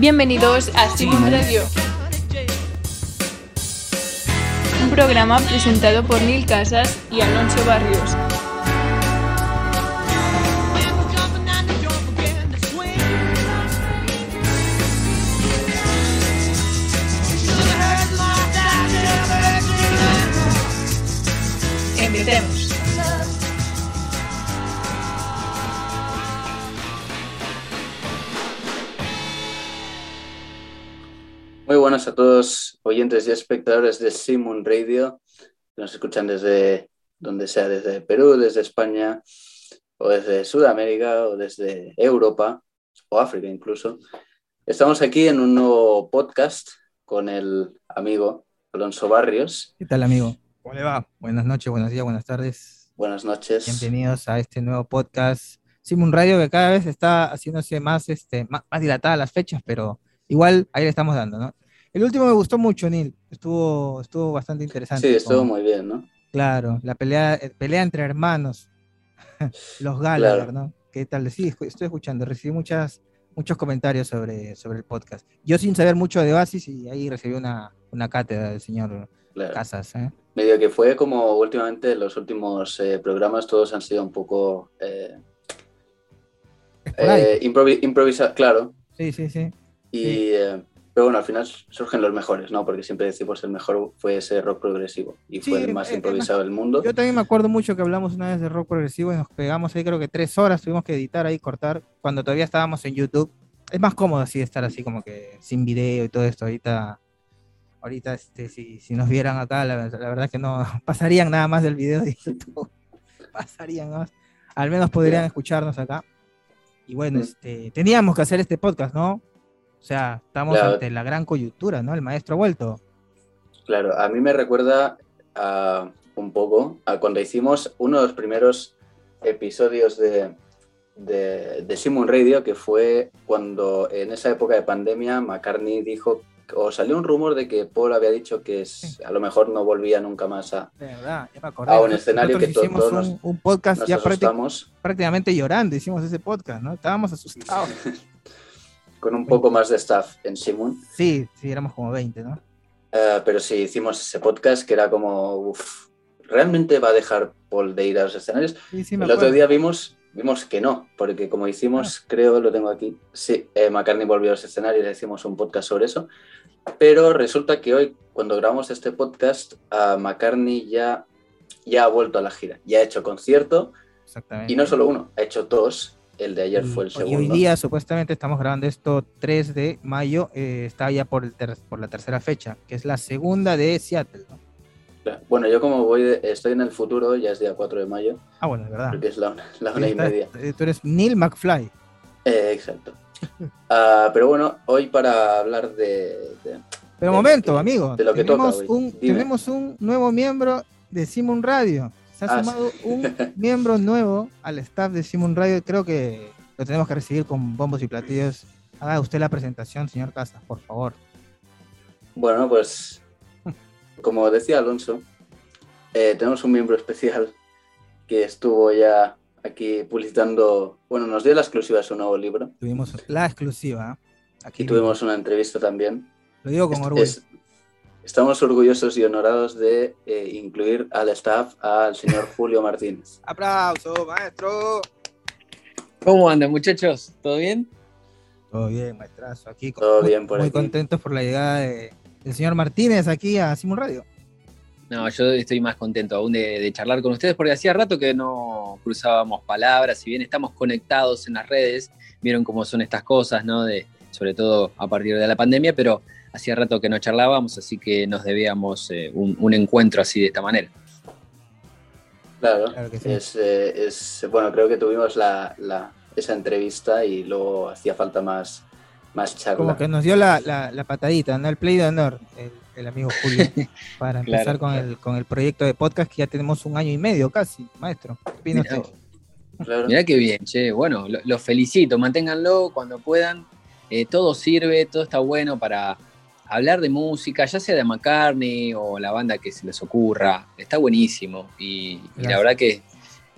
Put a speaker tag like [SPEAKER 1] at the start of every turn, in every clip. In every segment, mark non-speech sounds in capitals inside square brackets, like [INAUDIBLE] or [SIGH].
[SPEAKER 1] Bienvenidos a Simon Radio. Un programa presentado por Neil Casas y Alonso Barrios. Empecemos.
[SPEAKER 2] Muy buenas a todos, oyentes y espectadores de Simon Radio, que nos escuchan desde donde sea, desde Perú, desde España, o desde Sudamérica, o desde Europa, o África incluso. Estamos aquí en un nuevo podcast con el amigo Alonso Barrios.
[SPEAKER 3] ¿Qué tal, amigo? ¿Cómo le va? Buenas noches, buenos días, buenas tardes.
[SPEAKER 2] Buenas noches.
[SPEAKER 3] Bienvenidos a este nuevo podcast Simon Radio, que cada vez está haciéndose más, este, más, más dilatada las fechas, pero igual ahí le estamos dando, ¿no? El último me gustó mucho, Neil. Estuvo, estuvo bastante interesante.
[SPEAKER 2] Sí, estuvo muy bien, ¿no?
[SPEAKER 3] Claro, la pelea, eh, pelea entre hermanos, [LAUGHS] los Gallagher,
[SPEAKER 2] Claro.
[SPEAKER 3] ¿no? ¿Qué tal? Sí, estoy escuchando, recibí muchas, muchos comentarios sobre, sobre el podcast. Yo sin saber mucho de Oasis y ahí recibí una, una cátedra del señor
[SPEAKER 2] Claro.
[SPEAKER 3] Casas, ¿eh?
[SPEAKER 2] Medio que fue como últimamente los últimos eh, programas, todos han sido un poco eh, improvisa- claro.
[SPEAKER 3] Sí, sí, sí.
[SPEAKER 2] Y,
[SPEAKER 3] Sí.
[SPEAKER 2] eh, pero bueno, al final surgen los mejores, ¿no? Porque siempre decimos el mejor fue ese rock progresivo y fue
[SPEAKER 3] Sí,
[SPEAKER 2] el más
[SPEAKER 3] eh,
[SPEAKER 2] improvisado del mundo.
[SPEAKER 3] Yo también me acuerdo mucho que hablamos una vez de rock progresivo y nos pegamos ahí creo que tres horas, tuvimos que editar ahí, cortar, cuando todavía estábamos en YouTube. Es más cómodo así estar así como que sin video y todo esto. Ahorita, ahorita este, si, si nos vieran acá, la, la verdad que no [LAUGHS] pasarían nada más del video de YouTube. [LAUGHS] pasarían más. Al menos podrían escucharnos acá. Y bueno,
[SPEAKER 2] Mm.
[SPEAKER 3] este, teníamos que hacer este podcast, ¿no? O sea, estamos
[SPEAKER 2] Claro.
[SPEAKER 3] ante la gran coyuntura, ¿no? El maestro ha vuelto.
[SPEAKER 2] Claro, a mí me recuerda a, un poco a cuando hicimos uno de los primeros episodios de, de, de Simon Radio, que fue cuando en esa época de pandemia McCartney dijo, o salió un rumor de que Paul había dicho que es- a lo mejor no volvía nunca más a...
[SPEAKER 3] Verdad.
[SPEAKER 2] Ah, un
[SPEAKER 3] Nosotros
[SPEAKER 2] escenario que
[SPEAKER 3] hicimos
[SPEAKER 2] todos
[SPEAKER 3] un,
[SPEAKER 2] nos-
[SPEAKER 3] un podcast
[SPEAKER 2] Nos
[SPEAKER 3] ya prácticamente llorando, hicimos ese podcast, ¿no? Estábamos asustados. [LAUGHS]
[SPEAKER 2] con un poco más de staff en Simon.
[SPEAKER 3] Sí, sí, éramos como 20, ¿no?
[SPEAKER 2] Eh, pero sí, hicimos ese podcast que era como, uff, ¿realmente va a dejar Paul de ir a los escenarios?
[SPEAKER 3] Sí, sí,
[SPEAKER 2] El otro
[SPEAKER 3] acuerdo.
[SPEAKER 2] día vimos, vimos que no, porque como hicimos, creo, lo tengo aquí, sí, eh, McCartney volvió a los escenarios y hicimos un podcast sobre eso, pero resulta que hoy, cuando grabamos este podcast, a McCartney ya, ya ha vuelto a la gira, ya ha hecho concierto, y no solo uno, ha hecho dos, el de ayer
[SPEAKER 3] Y-
[SPEAKER 2] fue el
[SPEAKER 3] y
[SPEAKER 2] segundo.
[SPEAKER 3] hoy día, supuestamente, estamos grabando esto 3 de mayo, eh, está ya por, el ter- por la tercera fecha, que es la segunda de Seattle, ¿no?
[SPEAKER 2] Bueno, yo como voy, de- estoy en el futuro, ya es día 4 de mayo,
[SPEAKER 3] Ah, bueno, es verdad.
[SPEAKER 2] porque es la, una- [LAUGHS] la una y media.
[SPEAKER 3] eh, Tú eres Neil McFly.
[SPEAKER 2] Eh, exacto. [LAUGHS] Ah, pero bueno, hoy para hablar de- de,
[SPEAKER 3] Pero
[SPEAKER 2] De
[SPEAKER 3] momento,
[SPEAKER 2] que-
[SPEAKER 3] amigo.
[SPEAKER 2] de lo que
[SPEAKER 3] tenemos,
[SPEAKER 2] toca
[SPEAKER 3] un, tenemos un nuevo miembro de Simon Radio. Se ha
[SPEAKER 2] Ah,
[SPEAKER 3] sumado un [LAUGHS] miembro nuevo al staff de Simon Radio. Creo que lo tenemos que recibir con bombos y platillos. Haga usted la presentación, señor Casas, por favor.
[SPEAKER 2] Bueno, pues como decía Alonso, eh, tenemos un miembro especial que estuvo ya aquí publicitando, bueno, nos dio la exclusiva de su nuevo libro
[SPEAKER 3] Tuvimos la exclusiva. Aquí
[SPEAKER 2] y tuvimos una entrevista también.
[SPEAKER 3] lo digo con
[SPEAKER 2] Es-
[SPEAKER 3] orgullo.
[SPEAKER 2] es- estamos orgullosos y honorados de eh, incluir al staff al señor [LAUGHS] Julio Martínez.
[SPEAKER 3] ¡Aplauso, maestro!
[SPEAKER 4] ¿Cómo andan, muchachos? ¿Todo bien?
[SPEAKER 3] Todo bien, maestrazo. Aquí con-
[SPEAKER 2] Todo
[SPEAKER 3] muy,
[SPEAKER 2] bien por
[SPEAKER 3] muy
[SPEAKER 2] aquí.
[SPEAKER 3] contentos por la llegada de- del señor Martínez aquí a Simon Radio.
[SPEAKER 4] No, yo estoy más contento aún de, de charlar con ustedes porque hacía rato que no cruzábamos palabras, si bien estamos conectados en las redes, vieron cómo son estas cosas, ¿no? De, sobre todo a partir de la pandemia, pero hacía rato que no charlábamos, así que nos debíamos eh, un, un encuentro así de esta manera.
[SPEAKER 2] Claro,
[SPEAKER 3] Claro que sí.
[SPEAKER 2] es, eh, es- bueno, creo que tuvimos la, la- esa entrevista y luego hacía falta más, más charla.
[SPEAKER 3] Como que nos dio la, la- la patadita, ¿no? El play de honor, el, el amigo Julio, [LAUGHS] para
[SPEAKER 4] Claro,
[SPEAKER 3] empezar con,
[SPEAKER 4] claro.
[SPEAKER 3] el, con el proyecto de podcast que ya tenemos un año y medio casi, maestro. ¿Qué
[SPEAKER 4] Mirá,
[SPEAKER 3] usted?
[SPEAKER 2] Claro.
[SPEAKER 4] mirá qué bien, che. Bueno, lo- los felicito, manténganlo cuando puedan. Eh, todo sirve, todo está bueno para hablar de música, ya sea de McCartney o la banda que se les ocurra. Está buenísimo y, y la verdad que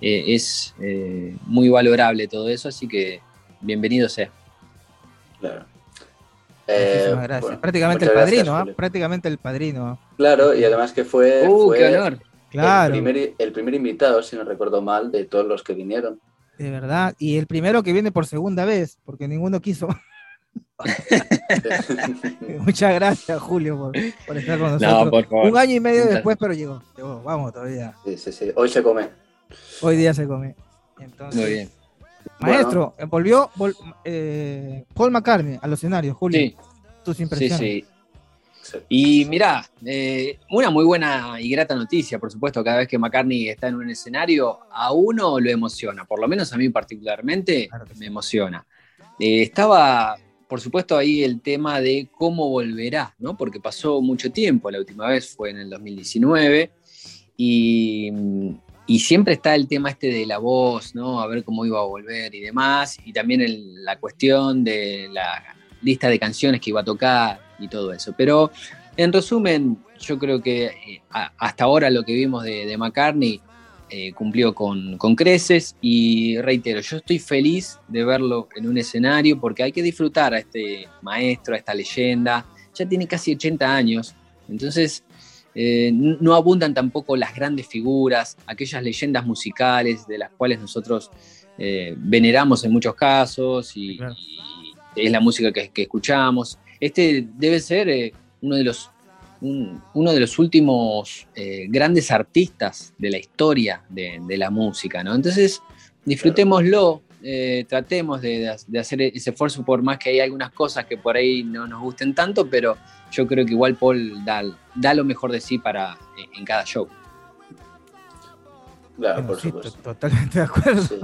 [SPEAKER 4] eh, es eh, muy valorable todo eso, así que bienvenido sea.
[SPEAKER 2] Claro. Eh,
[SPEAKER 3] Muchísimas gracias.
[SPEAKER 2] bueno,
[SPEAKER 3] Prácticamente el
[SPEAKER 2] muchas gracias,
[SPEAKER 3] padrino, ¿ah? Prácticamente el padrino.
[SPEAKER 2] Claro, y además que fue,
[SPEAKER 4] ¡Uh,
[SPEAKER 2] fue
[SPEAKER 4] qué honor!
[SPEAKER 3] Claro,
[SPEAKER 2] el, primer, el primer invitado, si no recuerdo mal, de todos los que vinieron.
[SPEAKER 3] de verdad. Y el primero que viene por segunda vez, porque ninguno quiso. [LAUGHS] [LAUGHS] Muchas gracias, Julio, por, por estar con nosotros.
[SPEAKER 4] No, por favor.
[SPEAKER 3] Un año y medio después, pero llegó. Llegó, vamos todavía.
[SPEAKER 2] sí, sí, sí. Hoy se come.
[SPEAKER 3] Hoy día se come. Entonces,
[SPEAKER 4] Muy bien.
[SPEAKER 3] Maestro, volvió vol- eh, Paul McCartney a los escenarios, Julio.
[SPEAKER 4] Sí,
[SPEAKER 3] Tus impresiones.
[SPEAKER 4] sí.
[SPEAKER 2] Sí.
[SPEAKER 4] Y mirá, eh, una muy buena y grata noticia, por supuesto, cada vez que McCartney está en un escenario, a uno lo emociona, por lo menos a mí particularmente
[SPEAKER 3] Claro sí.
[SPEAKER 4] me emociona. Eh, estaba, por supuesto, ahí el tema de cómo volverá, ¿no? Porque pasó mucho tiempo, la última vez fue en el 2019, y, y siempre está el tema este de la voz, ¿no? A ver cómo iba a volver y demás, y también la cuestión de la lista de canciones que iba a tocar y todo eso. Pero en resumen, yo creo que eh, hasta ahora lo que vimos de, de McCartney eh, cumplió con, con creces y reitero, yo estoy feliz de verlo en un escenario porque hay que disfrutar a este maestro, a esta leyenda. Ya tiene casi 80 años, entonces eh, no abundan tampoco las grandes figuras, aquellas leyendas musicales de las cuales nosotros eh, veneramos en muchos casos y,
[SPEAKER 3] Claro.
[SPEAKER 4] y es la música que, que escuchamos. Este debe ser eh, uno de los un- uno de los últimos eh, grandes artistas de la historia de, de la música, ¿no? Entonces, disfrutémoslo, eh, tratemos de, hacer ese esfuerzo, por más que hay algunas cosas que por ahí no nos gusten tanto, pero yo creo que igual Paul da, da lo mejor de sí para en, en cada show.
[SPEAKER 2] Claro,
[SPEAKER 3] Bueno,
[SPEAKER 2] por
[SPEAKER 3] sí,
[SPEAKER 2] supuesto.
[SPEAKER 3] to- totalmente de acuerdo.
[SPEAKER 2] Sí.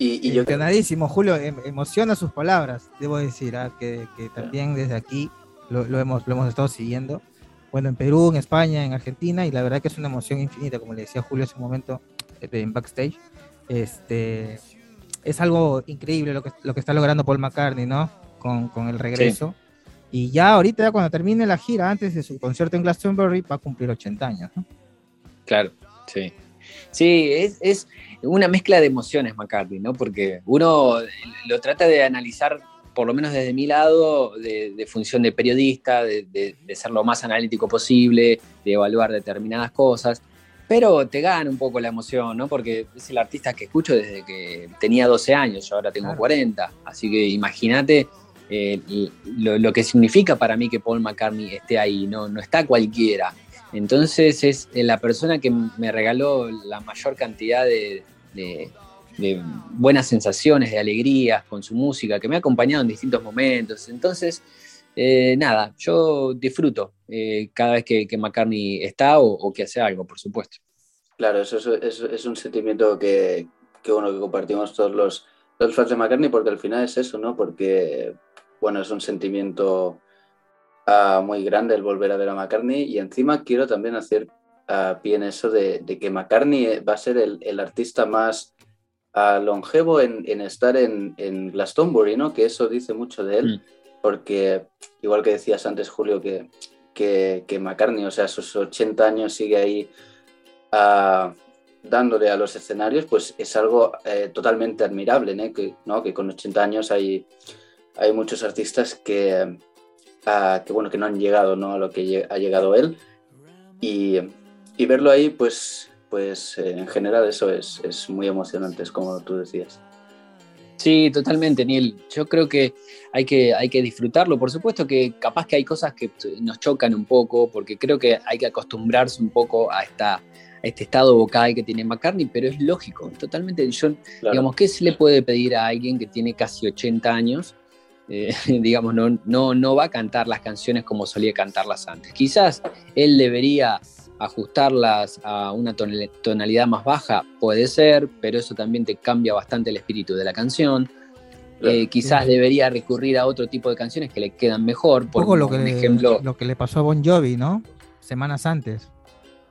[SPEAKER 2] Y, y yo creo
[SPEAKER 3] Emocionadísimo, Julio, em- emociona sus palabras, debo decir, ah, que, que también desde aquí lo, lo hemos, lo hemos estado siguiendo. Bueno, en Perú, en España, en Argentina, y la verdad que es una emoción infinita, como le decía Julio hace un momento eh, en backstage. Este, es algo increíble lo que, lo que está logrando Paul McCartney, ¿no? Con, con el regreso. Y ya ahorita, ya cuando termine la gira, antes de su concierto en Glastonbury, va a cumplir 80 años, ¿no?
[SPEAKER 4] Claro, sí. Sí, es, es una mezcla de emociones McCartney, ¿no? Porque uno lo trata de analizar, por lo menos desde mi lado, de, de función de periodista, de, de- de ser lo más analítico posible, de evaluar determinadas cosas, pero te gana un poco la emoción, ¿no? Porque es el artista que escucho desde que tenía 12 años, yo ahora tengo
[SPEAKER 3] Claro.
[SPEAKER 4] 40, así que imagínate eh, lo, lo que significa para mí que Paul McCartney esté ahí, no, no está cualquiera. Entonces es la persona que me regaló la mayor cantidad de, de- de buenas sensaciones, de alegrías con su música, que me ha acompañado en distintos momentos. Entonces, eh, nada, yo disfruto eh, cada vez que, que McCartney está o, que hace algo, por supuesto.
[SPEAKER 2] Claro, eso es, un sentimiento que, que, bueno, que compartimos todos los, los fans de McCartney, porque al final es eso, ¿no? Porque, bueno, es un sentimiento ah, muy grande el volver a ver a McCartney y encima quiero también hacer ah, pie en eso de, de que McCartney va a ser el, el artista más ah, longevo en, en estar en, en Glastonbury, ¿no? Que eso dice mucho de él,
[SPEAKER 4] Mm.
[SPEAKER 2] porque igual que decías antes, Julio, que, que, que McCartney, o sea, a sus 80 años sigue ahí ah, dándole a los escenarios, pues es algo eh, totalmente admirable, ¿no? Que, ¿no? que con 80 años hay, hay muchos artistas que, ah, que, bueno, que no han llegado ¿no? a lo que ha llegado él. Y, y verlo ahí, pues, pues eh, en general eso es, es muy emocionante, es como tú decías.
[SPEAKER 4] Sí, totalmente, Neil. Yo creo que hay, que hay que disfrutarlo. Por supuesto que capaz que hay cosas que nos chocan un poco, porque creo que hay que acostumbrarse un poco a, esta, a este estado vocal que tiene McCartney, pero es lógico, totalmente. Yo,
[SPEAKER 2] Claro.
[SPEAKER 4] digamos, ¿qué se le puede pedir a alguien que tiene casi 80 años? Eh, [LAUGHS] digamos, no, no, no va a cantar las canciones como solía cantarlas antes. Quizás él debería ajustarlas a una tonal- tonalidad más baja, puede ser, pero eso también te cambia bastante el espíritu de la canción.
[SPEAKER 2] Claro.
[SPEAKER 4] Eh, quizás debería recurrir a otro tipo de canciones que le quedan mejor. Por
[SPEAKER 3] lo
[SPEAKER 4] un
[SPEAKER 3] que,
[SPEAKER 4] ejemplo,
[SPEAKER 3] lo que le pasó a Bon Jovi, ¿no? Semanas antes.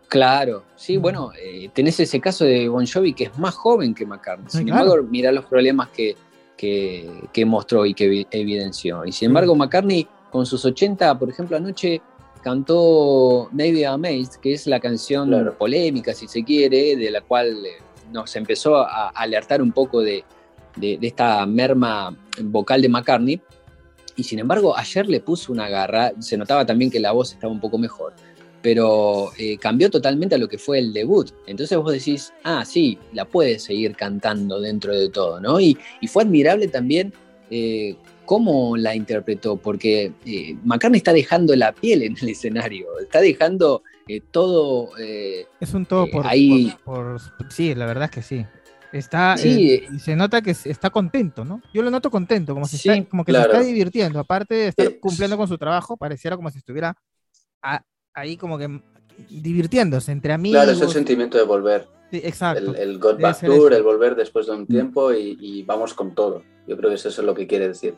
[SPEAKER 4] Claro, sí,
[SPEAKER 3] Mm.
[SPEAKER 4] bueno, eh, tenés ese caso de Bon Jovi que es más joven que McCartney. Sin
[SPEAKER 3] claro.
[SPEAKER 4] embargo, mirá los problemas que, que, que mostró y que evi- evidenció. Y sin embargo, McCartney con sus 80, por ejemplo, anoche cantó Maybe Amazed, que es la canción
[SPEAKER 2] Claro.
[SPEAKER 4] polémica, si se quiere, de la cual eh, nos empezó a alertar un poco de, de- de esta merma vocal de McCartney. y sin embargo ayer le puso una garra, se notaba también que la voz estaba un poco mejor, pero eh, cambió totalmente a lo que fue el debut. Entonces vos decís, ah, sí, la puede seguir cantando dentro de todo, ¿no? Y, y fue admirable también eh, cómo la interpretó, porque eh, McCartney está dejando la piel en el escenario, está dejando eh, todo... eh,
[SPEAKER 3] Es un todo
[SPEAKER 4] Eh,
[SPEAKER 3] por,
[SPEAKER 4] ahí-
[SPEAKER 3] por- por- Sí, la verdad es que sí. Está,
[SPEAKER 4] Sí,
[SPEAKER 3] eh, y se nota que está contento, ¿no? Yo lo noto contento, como, si
[SPEAKER 4] Sí,
[SPEAKER 3] está- como que
[SPEAKER 2] claro.
[SPEAKER 3] se está divirtiendo. Aparte de estar
[SPEAKER 2] Eh,
[SPEAKER 3] cumpliendo con su trabajo, pareciera como si estuviera a- ahí como que divirtiéndose entre amigos.
[SPEAKER 2] Claro, es el sentimiento de volver.
[SPEAKER 3] Sí, exacto.
[SPEAKER 2] El, el God Back Tour, el volver después de un
[SPEAKER 4] Mm.
[SPEAKER 2] tiempo y, y vamos con todo. Yo creo que eso es lo que quiere decir.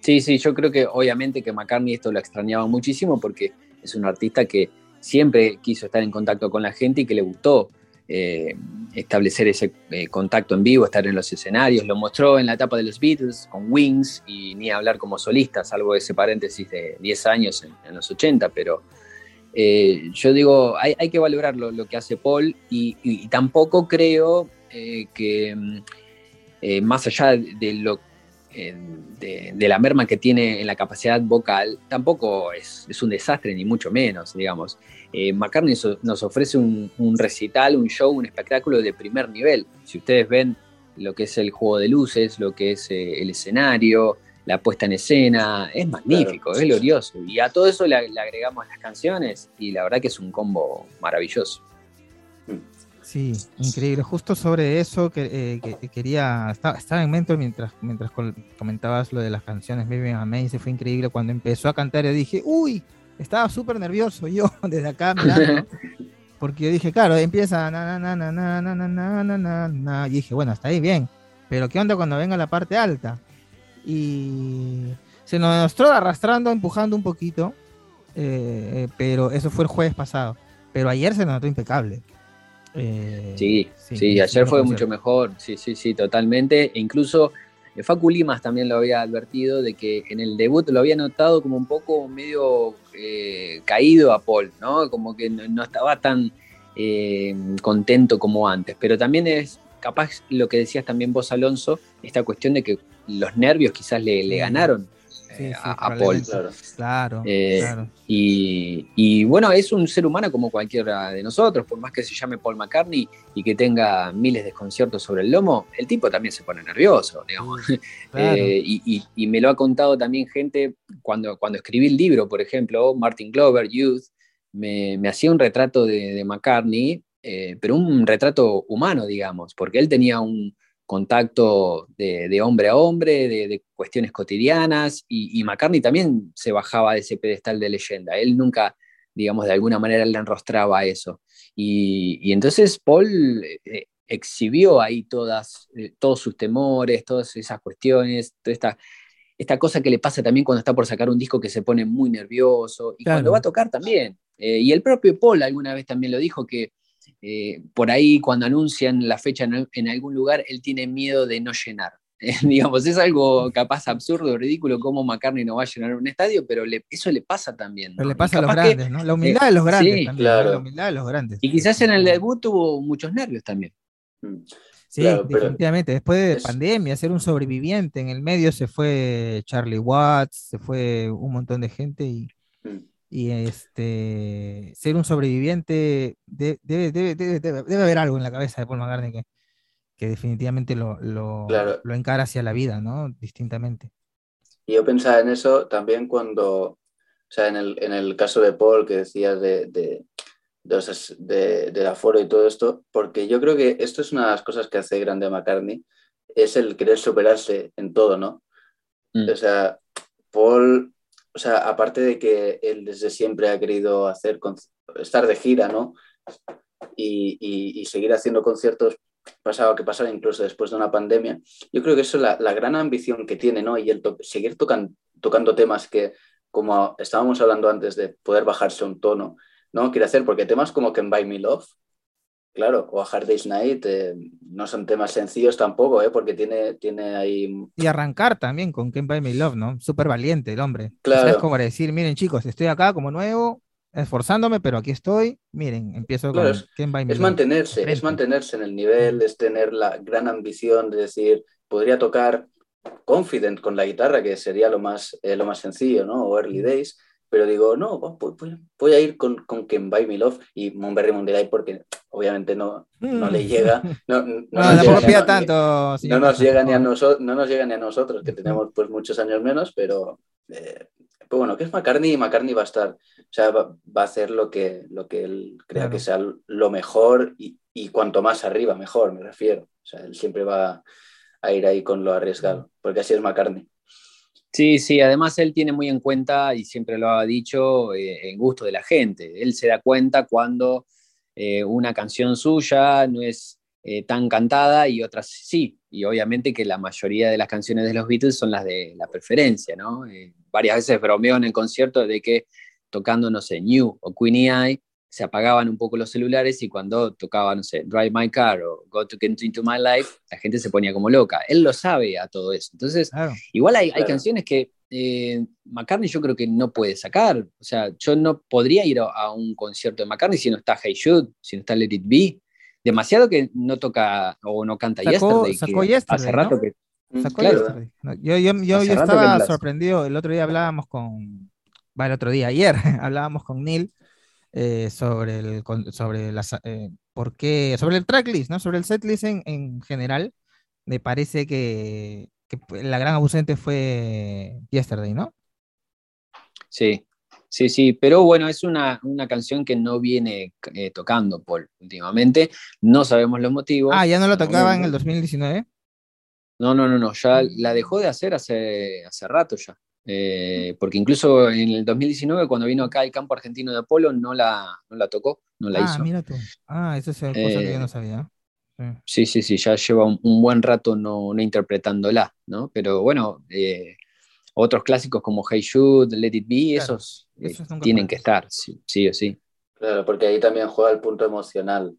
[SPEAKER 4] Sí, sí, yo creo que obviamente que McCartney esto lo extrañaba muchísimo porque es un artista que siempre quiso estar en contacto con la gente y que le gustó eh, establecer ese eh, contacto en vivo, estar en los escenarios. Lo mostró en la etapa de los Beatles con Wings y ni hablar como solista, salvo ese paréntesis de 10 años en, los 80, pero eh, yo digo, hay, que valorar lo, lo que hace Paul y, y- tampoco creo que mm, más allá de lo de, de la merma que tiene en la capacidad vocal, tampoco es, es un desastre, ni mucho menos, digamos. Eh, McCartney so- nos ofrece un, un recital, un show, un espectáculo de primer nivel. Si ustedes ven lo que es el juego de luces, lo que es eh, el escenario, la puesta en escena, es magnífico,
[SPEAKER 2] Claro.
[SPEAKER 4] es glorioso. Y a todo eso le, le agregamos las canciones y la verdad que es un combo maravilloso.
[SPEAKER 3] Sí, increíble. Justo sobre eso que, eh, que- que quería, estaba, estaba en mente mientras, mientras comentabas lo de las canciones Baby Amazing, fue increíble cuando empezó a cantar yo dije, uy, estaba súper nervioso yo desde acá mirando, porque yo dije, claro, empieza na na na na na na na na na na y dije, bueno, hasta ahí bien, pero ¿qué onda cuando venga la parte alta? Y se nos mostró arrastrando, empujando un poquito, eh, eh, pero eso fue el jueves pasado, pero ayer se notó impecable. Eh,
[SPEAKER 4] Sí, sí,
[SPEAKER 3] sí,
[SPEAKER 4] ayer fue
[SPEAKER 3] 100%.
[SPEAKER 4] mucho mejor, sí, sí, sí, totalmente. E incluso eh, Facu Limas también lo había advertido de que en el debut lo había notado como un poco medio eh, caído a Paul, ¿no? Como que no, no estaba tan eh, contento como antes. Pero también es capaz lo que decías también vos, Alonso, esta cuestión de que los nervios quizás le, ganaron
[SPEAKER 3] Sí,
[SPEAKER 4] eh,
[SPEAKER 3] sí,
[SPEAKER 4] a, Paul.
[SPEAKER 3] probablemente.
[SPEAKER 2] Claro.
[SPEAKER 3] Claro,
[SPEAKER 4] Eh,
[SPEAKER 3] claro.
[SPEAKER 4] Y, y, bueno, es un ser humano como cualquiera de nosotros, por más que se llame Paul McCartney y que tenga miles de conciertos sobre el lomo, el tipo también se pone nervioso, digamos. [LAUGHS]
[SPEAKER 3] claro.
[SPEAKER 4] Eh, y, y- y me lo ha contado también gente cuando, cuando escribí el libro, por ejemplo, Martin Glover, Youth, me, me hacía un retrato de, de McCartney, eh, pero un retrato humano, digamos, porque él tenía un contacto de, de hombre a hombre, de, de cuestiones cotidianas, y, y McCartney también se bajaba de ese pedestal de leyenda. Él nunca, digamos, de alguna manera le enrostraba eso. Y, y entonces Paul eh, exhibió ahí todas, eh, todos sus temores, todas esas cuestiones, toda esta, esta cosa que le pasa también cuando está por sacar un disco que se pone muy nervioso y
[SPEAKER 3] Claro.
[SPEAKER 4] cuando va a tocar también. Eh, y el propio Paul alguna vez también lo dijo que eh, por ahí cuando anuncian la fecha en, en algún lugar, él tiene miedo de no llenar. [LAUGHS] digamos, es algo capaz absurdo, ridículo, cómo McCartney no va a llenar un estadio, pero le- eso le pasa también.
[SPEAKER 3] Pero le pasa a los
[SPEAKER 4] que-
[SPEAKER 3] grandes, ¿no? La humildad de los grandes
[SPEAKER 4] sí,
[SPEAKER 3] también.
[SPEAKER 2] claro.
[SPEAKER 3] La humildad de los grandes.
[SPEAKER 4] y quizás en el debut tuvo muchos nervios también.
[SPEAKER 2] Mm.
[SPEAKER 3] Sí,
[SPEAKER 2] Claro,
[SPEAKER 3] definitivamente. Después de
[SPEAKER 2] es-
[SPEAKER 3] pandemia, ser un sobreviviente. En el medio se fue Charlie Watts, se fue un montón de gente y. y este ser un sobreviviente de- debe, debe, debe, debe- debe haber algo en la cabeza de Paul McCartney que, que definitivamente lo, lo,
[SPEAKER 2] Claro.
[SPEAKER 3] lo encara hacia la vida, ¿no? Distintamente.
[SPEAKER 2] Y yo pensaba en eso también cuando, o sea, en el, en el caso de Paul que decías de, de, de- del aforo y todo esto, porque yo creo que esto es una de las cosas que hace grande a McCartney, es el querer superarse en todo, ¿no?
[SPEAKER 4] Mm.
[SPEAKER 2] O sea, Paul, o sea, aparte de que él desde siempre ha querido hacer, estar de gira, ¿no? Y, seguir haciendo conciertos, pasado que pasara incluso después de una pandemia, yo creo que eso es la, gran ambición que tiene, ¿no? Y el to- seguir tocan- tocando temas que, como estábamos hablando antes de poder bajarse un tono, ¿no? Quiere hacer, porque temas como Can Buy Me Love, claro, o A Hard Day's Night, eh, no son temas sencillos tampoco, ¿eh? Porque tiene, tiene ahí...
[SPEAKER 3] Y arrancar también con Can't Buy Me Love, ¿no? Súper valiente el hombre.
[SPEAKER 2] Claro.
[SPEAKER 3] O sea, es como decir, miren chicos, estoy acá como nuevo, esforzándome, pero aquí estoy. Miren, empiezo
[SPEAKER 2] Claro,
[SPEAKER 3] con Can't Buy Me
[SPEAKER 2] Es
[SPEAKER 3] Love.
[SPEAKER 2] mantenerse, es mantenerse en el nivel, es tener la gran ambición de decir, podría tocar Confident con la guitarra, que sería lo más, lo más sencillo, ¿no? O Early Days pero digo, no, voy, a ir con, con Can Buy Me Love y Moonberry Moonlight porque obviamente no, no le llega. [LAUGHS] No, no,
[SPEAKER 3] nos, llega, tanto,
[SPEAKER 2] no nos llega ni a nosotros, no nos llega ni a nosotros, que tenemos pues muchos años menos, pero eh, pues bueno, que es McCartney y McCartney va a estar, o sea, va, a hacer lo que, lo que él crea que sea lo mejor y, y, cuanto más arriba, mejor, me refiero. O sea, él siempre va a ir ahí con lo arriesgado, porque así es McCartney.
[SPEAKER 4] Sí, sí, además él tiene muy en cuenta, y siempre lo ha dicho, eh, en gusto de la gente. Él se da cuenta cuando eh, una canción suya no es eh, tan cantada y otras sí. Y obviamente que la mayoría de las canciones de los Beatles son las de la preferencia, ¿no? varias veces bromeo en el concierto de que tocando, no sé, New o Queenie Eye, se apagaban un poco los celulares y cuando tocaba, no sé, Drive My Car o Go to Get Into My Life, la gente se ponía como loca. Él lo sabe a todo eso. Entonces, igual hay, hay, canciones que eh, McCartney yo creo que no puede sacar. O sea, yo no podría ir a, un concierto de McCartney si no está Hey Shoot, si no está Let It Be. Demasiado que no toca o no canta Yesterday.
[SPEAKER 3] Sacó Yesterday hace rato que... Sacó Yesterday. Yo, yo, yo, yo estaba sorprendido. El otro día hablábamos con... Va, el otro día, ayer [LAUGHS] hablábamos con Neil eh, sobre el sobre las eh, por qué, sobre el tracklist, ¿no? Sobre el setlist en, en general, me parece que, que, la gran ausente fue Yesterday, ¿no?
[SPEAKER 4] Sí, sí, sí, pero bueno, es una, una canción que no viene eh, tocando Paul últimamente, no sabemos los motivos.
[SPEAKER 3] Ah, ya no lo tocaba en el 2019.
[SPEAKER 4] No, no, no, no, ya la dejó de hacer hace, hace rato ya. Eh, porque incluso en el 2019, cuando vino acá el campo argentino de Apolo, no la, no la tocó, no la
[SPEAKER 3] ah,
[SPEAKER 4] hizo.
[SPEAKER 3] Mira tú. Ah, esa es cosa que yo no eh, sabía.
[SPEAKER 4] Sí, sí, sí, ya lleva un, buen rato no, no, interpretándola, ¿no? Pero bueno, eh, otros clásicos como Hey Shoot, Let It Be, esos, tienen que estar, sí, sí, o sí.
[SPEAKER 2] Claro, porque ahí también juega el punto emocional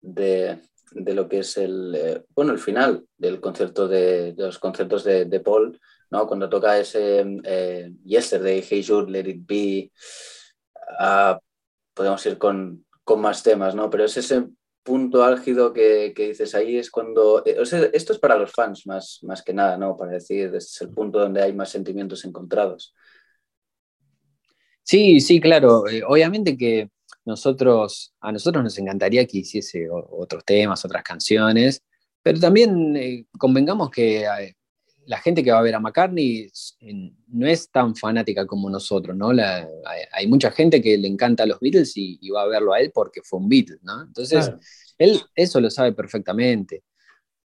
[SPEAKER 2] de, de lo que es el, bueno, el final del concierto de, de los conciertos de, de Paul, ¿no? Cuando toca ese eh, Yesterday, Hey Jude, Let It Be, uh, podemos ir con, con, más temas, ¿no? Pero es ese punto álgido que, que dices ahí, es cuando... Eh, esto es para los fans más, más que nada, ¿no? Para decir, este es el punto donde hay más sentimientos encontrados.
[SPEAKER 4] Sí, sí, claro. Eh, obviamente que nosotros, a nosotros nos encantaría que hiciese otros temas, otras canciones, pero también eh, convengamos que la gente que va a ver a McCartney no es tan fanática como nosotros, ¿no? hay, mucha gente que le encanta a los Beatles y, va a verlo a él porque fue un Beatle, ¿no? Entonces, él eso lo sabe perfectamente.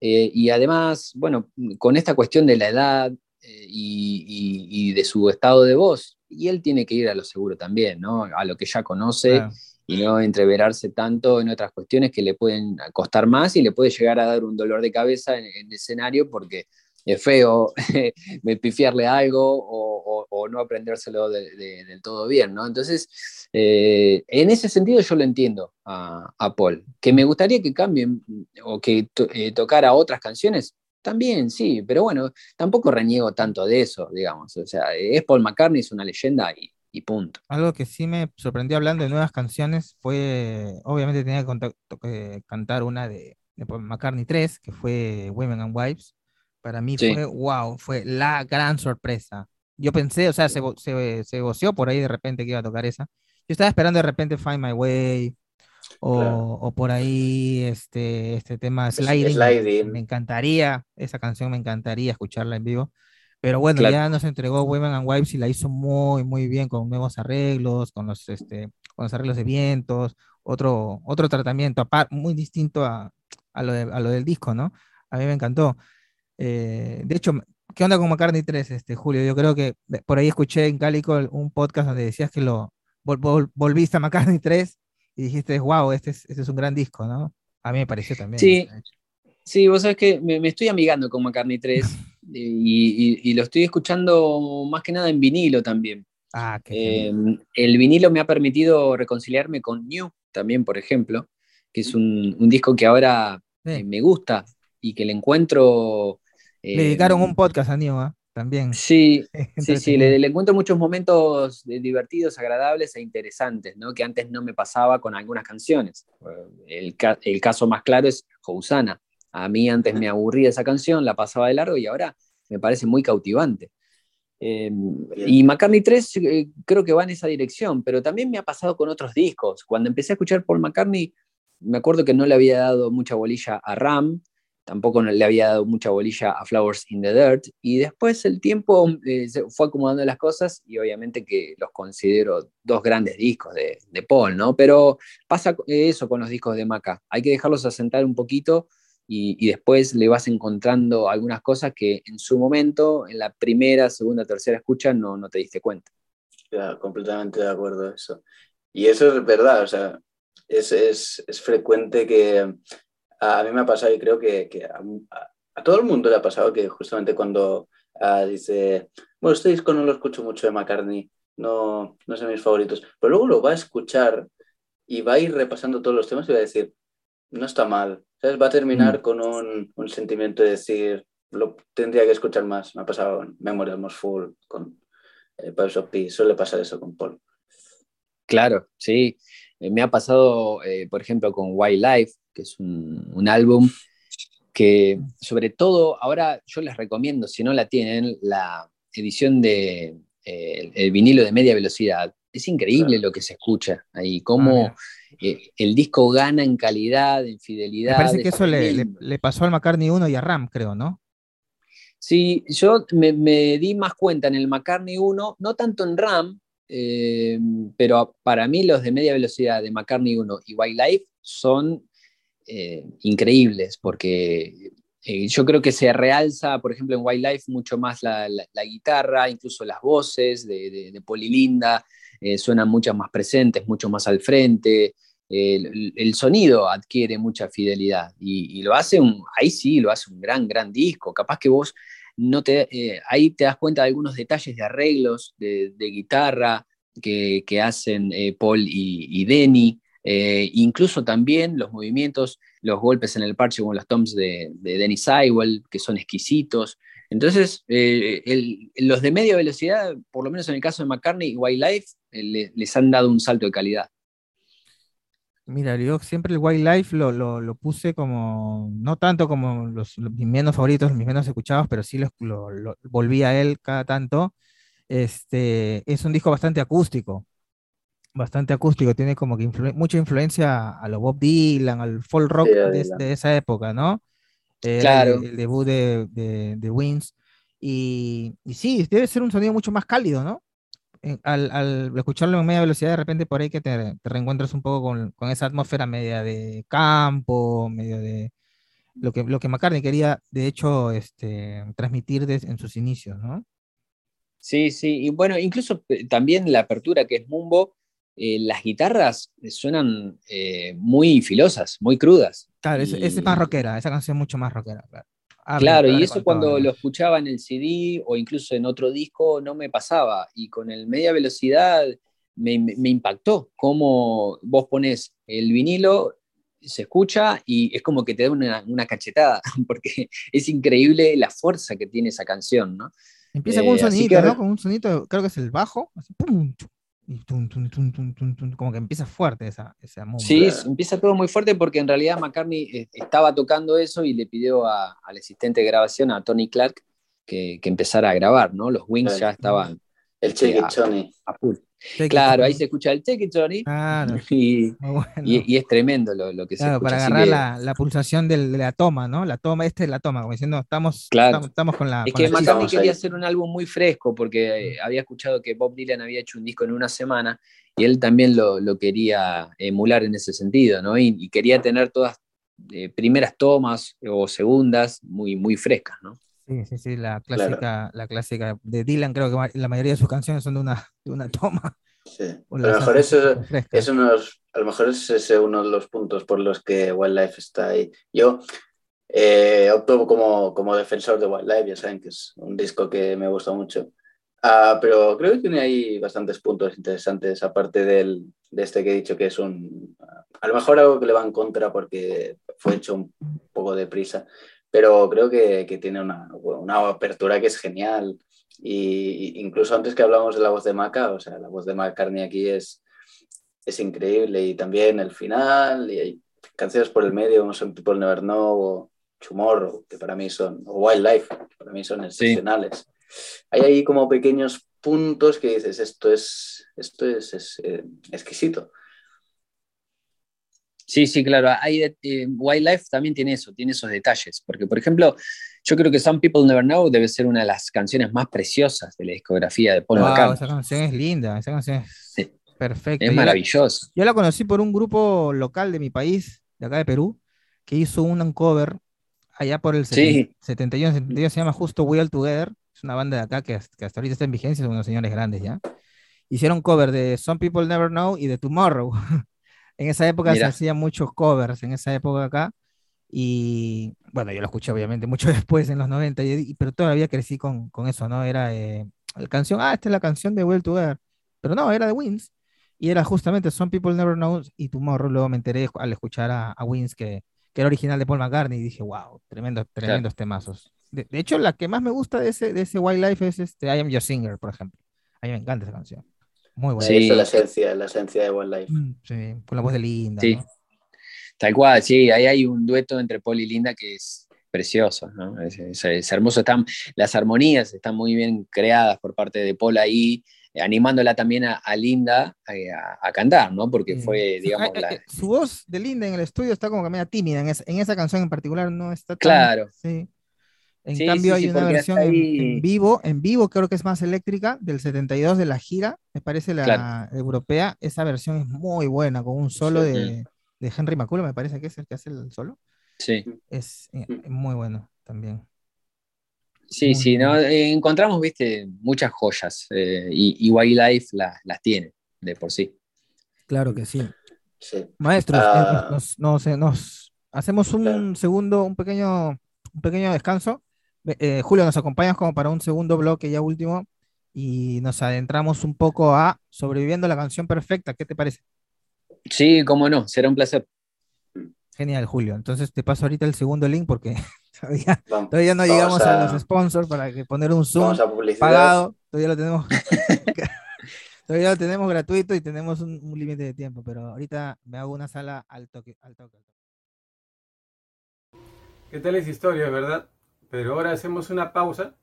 [SPEAKER 4] Eh, y además, bueno, con esta cuestión de la edad eh, y, de su estado de voz, y él tiene que ir a lo seguro también, ¿no? A lo que ya conoce. y no entreverarse tanto en otras cuestiones que le pueden costar más y le puede llegar a dar un dolor de cabeza en el escenario porque es feo [LAUGHS] pifiarle algo o, no aprendérselo del todo bien, ¿no? Entonces, eh, en ese sentido yo lo entiendo a, Paul. Que me gustaría que cambien o que eh, tocara otras canciones, también sí, pero bueno, tampoco reniego tanto de eso, digamos. O sea, es Paul McCartney, es una leyenda y, punto.
[SPEAKER 3] Algo que sí me sorprendió hablando de nuevas canciones fue, obviamente tenía que cantar una de, de Paul McCartney 3, que fue Women and Wives para mí fue, wow, fue la gran sorpresa. Yo pensé, o sea, se, se, se voció por ahí de repente que iba a tocar esa. Yo estaba esperando de repente Find My Way o, o por ahí este, este tema Sliding. Me encantaría, esa canción me encantaría escucharla en vivo. Pero bueno, ya nos entregó Women and Wives y la hizo muy, muy bien con nuevos arreglos, con los, este, con los arreglos de vientos, otro, otro tratamiento muy distinto a, a, lo a lo del disco, ¿no? A mí me encantó. Eh, de hecho, ¿qué onda con McCartney 3, este, Julio? Yo creo que por ahí escuché en Cálico un podcast donde decías que lo volviste a McCartney 3 y dijiste, wow, este es, este es un gran disco, ¿no? A mí me pareció también.
[SPEAKER 4] Sí, sí vos sabés que me, estoy amigando con McCartney 3 [LAUGHS] y, lo estoy escuchando más que nada en vinilo también.
[SPEAKER 3] Ah,
[SPEAKER 4] em, el vinilo me ha permitido reconciliarme con New también, por ejemplo, que es un, disco que ahora eh, me gusta y que le encuentro
[SPEAKER 3] le dedicaron un podcast a Nio, también.
[SPEAKER 4] Sí, [LAUGHS] sí, sí, le, encuentro muchos momentos divertidos, agradables e interesantes, ¿no? que antes no me pasaba con algunas canciones. El, el caso más claro es Housana. A mí antes me aburría esa canción, la pasaba de largo y ahora me parece muy cautivante. Em, y McCartney 3 eh, creo que va en esa dirección, pero también me ha pasado con otros discos. Cuando empecé a escuchar Paul McCartney, me acuerdo que no le había dado mucha bolilla a Ram, tampoco le había dado mucha bolilla a Flowers in the Dirt, y después el tiempo eh, fue acomodando las cosas y obviamente que los considero dos grandes discos de, de Paul, ¿no? Pero pasa eso con los discos de Maca, hay que dejarlos asentar un poquito y, después le vas encontrando algunas cosas que en su momento, en la primera, segunda, tercera escucha, no, no te diste cuenta.
[SPEAKER 2] Ya, completamente de acuerdo eso. Y eso es verdad, o sea, es, es, es frecuente que a, mí me ha pasado y creo que, que a, a, todo el mundo le ha pasado que justamente cuando uh, dice, bueno, este disco no lo escucho mucho de McCartney, no, no son mis favoritos, pero luego lo va a escuchar y va a ir repasando todos los temas y va a decir, no está mal, Va a terminar mm. con un, un, sentimiento de decir, lo tendría que escuchar más. Me ha pasado en Memory Almost Full, con eh, Pipes of Peace. Suele pasar eso con Paul.
[SPEAKER 4] Claro, sí. Eh, me ha pasado, eh, por ejemplo, con Wildlife, que es un, un, álbum que, sobre todo, ahora yo les recomiendo, si no la tienen, la edición de eh, el vinilo de media velocidad. Es increíble lo que se escucha ahí, cómo ah, el disco gana en calidad, en fidelidad.
[SPEAKER 3] Me parece que eso le, pasó al McCartney 1 y a Ram, creo, ¿no?
[SPEAKER 4] Sí, yo me, di más cuenta en el McCartney 1, no tanto en RAM, eh, pero para mí los de media velocidad de McCartney 1 y Wildlife son eh, increíbles porque yo creo que se realza, por ejemplo, en Wildlife mucho más la, guitarra, incluso las voces de, de, de Polilinda, eh, suenan mucho más presentes, mucho más al frente, el, sonido adquiere mucha fidelidad y, lo hace un, ahí sí, lo hace un gran, gran disco. Capaz que vos no te, eh, ahí te das cuenta de algunos detalles de arreglos de, guitarra que, hacen eh, Paul y, Denny, incluso también los movimientos, los golpes en el parche con los toms de, de Denny Sywell, que son exquisitos. Entonces, los de media velocidad, por lo menos en el caso de McCartney y Wildlife, les han dado un salto de calidad.
[SPEAKER 3] Mira, yo siempre el Wildlife lo, lo, puse como, no tanto como los, mis menos favoritos, mis menos escuchados, pero sí lo, volví a él cada tanto. Este, es un disco bastante acústico, bastante acústico, tiene como que mucha influencia a lo Bob Dylan, al folk rock de, esa época, ¿no?
[SPEAKER 4] claro.
[SPEAKER 3] El, debut de, de, de Wings. Y, y, sí, debe ser un sonido mucho más cálido, ¿no? Al, escucharlo en media velocidad, de repente por ahí que te, reencuentras un poco con, esa atmósfera media de campo, medio de lo que, lo que McCartney quería, de hecho, este, transmitir en sus inicios, ¿no?
[SPEAKER 4] Sí, sí, y bueno, incluso eh, también la apertura que es Mumbo, eh, las guitarras suenan eh, muy filosas, muy crudas.
[SPEAKER 3] Claro, es, más rockera, esa canción es mucho más rockera, claro.
[SPEAKER 4] Ah, claro, y eso cuando lo escuchaba en el CD o incluso en otro disco no me pasaba. Y con el media velocidad me, impactó cómo vos pones el vinilo, se escucha y es como que te da una, cachetada, [LAUGHS] porque es increíble la fuerza que tiene esa canción, ¿no?
[SPEAKER 3] Empieza con un eh, sonido, ¿no? Con un sonido, creo que es el bajo, así, como que empieza fuerte esa, esa
[SPEAKER 4] Sí, empieza todo muy fuerte porque en realidad McCartney eh, estaba tocando eso y le pidió al asistente de grabación, a Tony Clark, que, que empezara a grabar, ¿no? Los Wings ya estaban
[SPEAKER 2] el Cheque eh,
[SPEAKER 4] a, claro, ahí se escucha el Cheque Johnny. [LAUGHS] y, es tremendo lo, lo que se escucha.
[SPEAKER 3] Para agarrar la, pulsación de la toma, ¿no? La toma, esta es la toma, como diciendo, estamos, estamos, con la.
[SPEAKER 4] Es que McCartney quería hacer un álbum muy fresco porque había escuchado que Bob Dylan había hecho un disco en una semana y él también lo, lo quería emular en ese sentido, ¿no? Y, quería tener todas eh, primeras tomas o segundas muy, muy frescas, ¿no?
[SPEAKER 3] Sí, sí, sí, la clásica, la clásica de Dylan, creo que la mayoría de sus canciones son de una, de una toma.
[SPEAKER 2] Sí. [LAUGHS] a lo mejor eso es unos, a lo mejor es ese uno de los puntos por los que Wildlife está ahí. Yo eh, opto como, como defensor de Wildlife, ya saben que es un disco que me gusta mucho. Uh, pero creo que tiene ahí bastantes puntos interesantes, aparte del, de este que he dicho que es un. A lo mejor algo que le va en contra porque fue hecho un poco deprisa, pero creo que, que tiene una, una, apertura que es genial. Y incluso antes que hablamos de la voz de Maca, o sea, la voz de McCartney aquí es, es increíble. Y también el final, y hay canciones por el medio, como Some People Never Know, o Tomorrow, que para mí son, o Wildlife, que para mí son excepcionales. Hay ahí como pequeños puntos que dices, esto es, esto es, eh, exquisito.
[SPEAKER 4] Sí, sí, claro. Hay, eh, Wildlife también tiene eso, tiene esos detalles. Porque, por ejemplo, yo creo que Some People Never Know debe ser una de las canciones más preciosas de la discografía de Paul McCartney.
[SPEAKER 3] Esa canción es linda, esa canción es perfecta.
[SPEAKER 4] Es maravillosa.
[SPEAKER 3] Yo la conocí por un grupo local de mi país, de acá de Perú, que hizo un cover allá por el 71, 72, se llama justo We All Together. Es una banda de acá que, hasta ahorita está en vigencia, son unos señores grandes ya. Hicieron cover de Some People Never Know y de Tomorrow. [LAUGHS] en esa época se hacían muchos covers, en esa época acá. Y bueno, yo lo escuché obviamente mucho [LAUGHS] después, en los 90, pero todavía crecí con, con eso, ¿no? Era eh, la canción, ah, esta es la canción de Well Together, pero no, era de Wins. Y era justamente Some People Never Know y Tomorrow. Luego me enteré al escuchar a, a Wins que, que era original de Paul McCartney, y dije, wow, tremendo, tremendos temazos. De, hecho, la que más me gusta de ese, de ese Wildlife es este I Am Your Singer, por ejemplo. A mí me encanta esa canción. Muy buena.
[SPEAKER 2] Sí, es la esencia, la esencia de Wildlife.
[SPEAKER 3] Mm, sí, con la voz de Linda.
[SPEAKER 4] Sí. Tal cual, sí, ahí hay un dueto entre Paul y Linda que es precioso, ¿no? Es, hermoso. Están, las armonías están muy bien creadas por parte de Paul ahí, animándola también a, Linda eh, a, cantar, ¿no? Porque fue, digamos,
[SPEAKER 3] la... Su voz de Linda en el estudio está como que media tímida, en, esa canción en particular no está tan...
[SPEAKER 4] Claro.
[SPEAKER 3] Sí. En cambio hay una versión en, vivo, en vivo creo que es más eléctrica, del 72 de la gira, me parece la europea, esa versión es muy buena, con un solo de, de, Henry McCullough, me parece que es el que hace el solo.
[SPEAKER 4] Sí.
[SPEAKER 3] Es, eh, muy bueno también.
[SPEAKER 4] Sí, sí, ¿no? encontramos, viste, muchas joyas eh, y, y, Wildlife las tiene de por sí.
[SPEAKER 3] Claro que sí. Maestros, ah. nos, nos, hacemos un segundo, un pequeño, un pequeño descanso. Eh, Julio, nos acompañas como para un segundo bloque ya último y nos adentramos un poco a sobreviviendo la canción perfecta. ¿Qué te parece?
[SPEAKER 4] Sí, cómo no, será un placer.
[SPEAKER 3] Genial, Julio. Entonces te paso ahorita el segundo link porque [LAUGHS] todavía, no llegamos a, los sponsors para que poner un Zoom pagado. Todavía lo tenemos. [LAUGHS] [LAUGHS] todavía lo tenemos gratuito y tenemos un, límite de tiempo, pero ahorita me hago una sala al toque, al toque.
[SPEAKER 5] ¿Qué tal es historia, verdad? Pero ahora hacemos una pausa.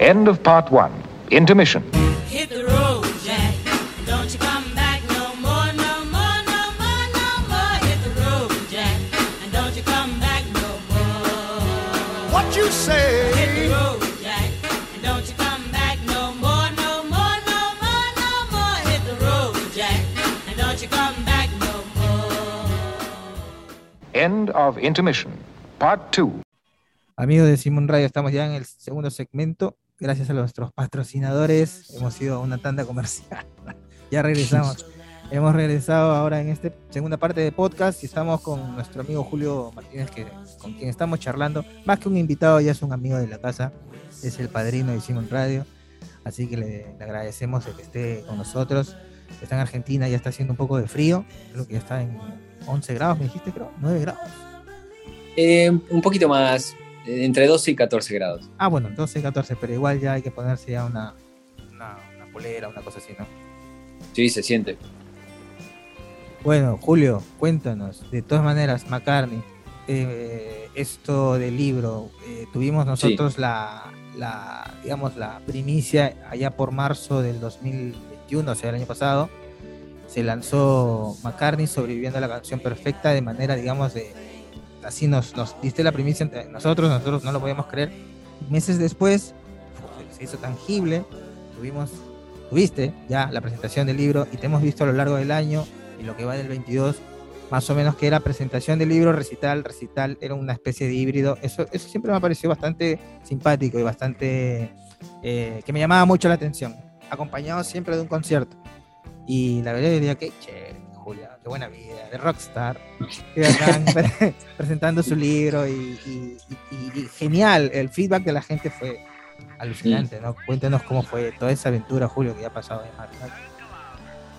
[SPEAKER 6] End of part one. Intermission. End of intermission. Part 2.
[SPEAKER 3] Amigos de Simon Radio, estamos ya en el segundo segmento. Gracias a nuestros patrocinadores, hemos ido a una tanda comercial. [LAUGHS] ya regresamos. [LAUGHS] hemos regresado ahora en esta segunda parte de podcast y estamos con nuestro amigo Julio Martínez, que, con quien estamos charlando. Más que un invitado, ya es un amigo de la casa. Es el padrino de Simon Radio. Así que le, le agradecemos el que esté con nosotros. Está en Argentina, ya está haciendo un poco de frío. Creo que ya está en 11 grados, me dijiste, creo, 9 grados.
[SPEAKER 4] Eh, un poquito más, eh, entre 12 y 14 grados.
[SPEAKER 3] Ah, bueno, 12 y 14, pero igual ya hay que ponerse ya una, una, polera, una cosa así, ¿no?
[SPEAKER 4] Sí, se siente.
[SPEAKER 3] Bueno, Julio, cuéntanos, de todas maneras, McCartney, eh, esto del libro, tuvimos nosotros la, la, digamos, la primicia allá por marzo del 2021, o sea, el año pasado, se lanzó McCartney sobreviviendo a la canción perfecta de manera, digamos, de así nos, nos diste la primicia entre nosotros, nosotros no lo podíamos creer. Meses después se hizo tangible, tuvimos, tuviste ya la presentación del libro y te hemos visto a lo largo del año y lo que va del 22, más o menos que era presentación del libro, recital, recital, era una especie de híbrido. Eso, eso siempre me ha parecido bastante simpático y bastante eh, que me llamaba mucho la atención, acompañado siempre de un concierto. Y la verdad diría que chévere, Julia, qué buena vida, de rockstar, [LAUGHS] presentando su libro y, genial, el feedback de la gente fue alucinante, ¿no? Cuéntanos cómo fue toda esa aventura, Julio, que ya ha pasado en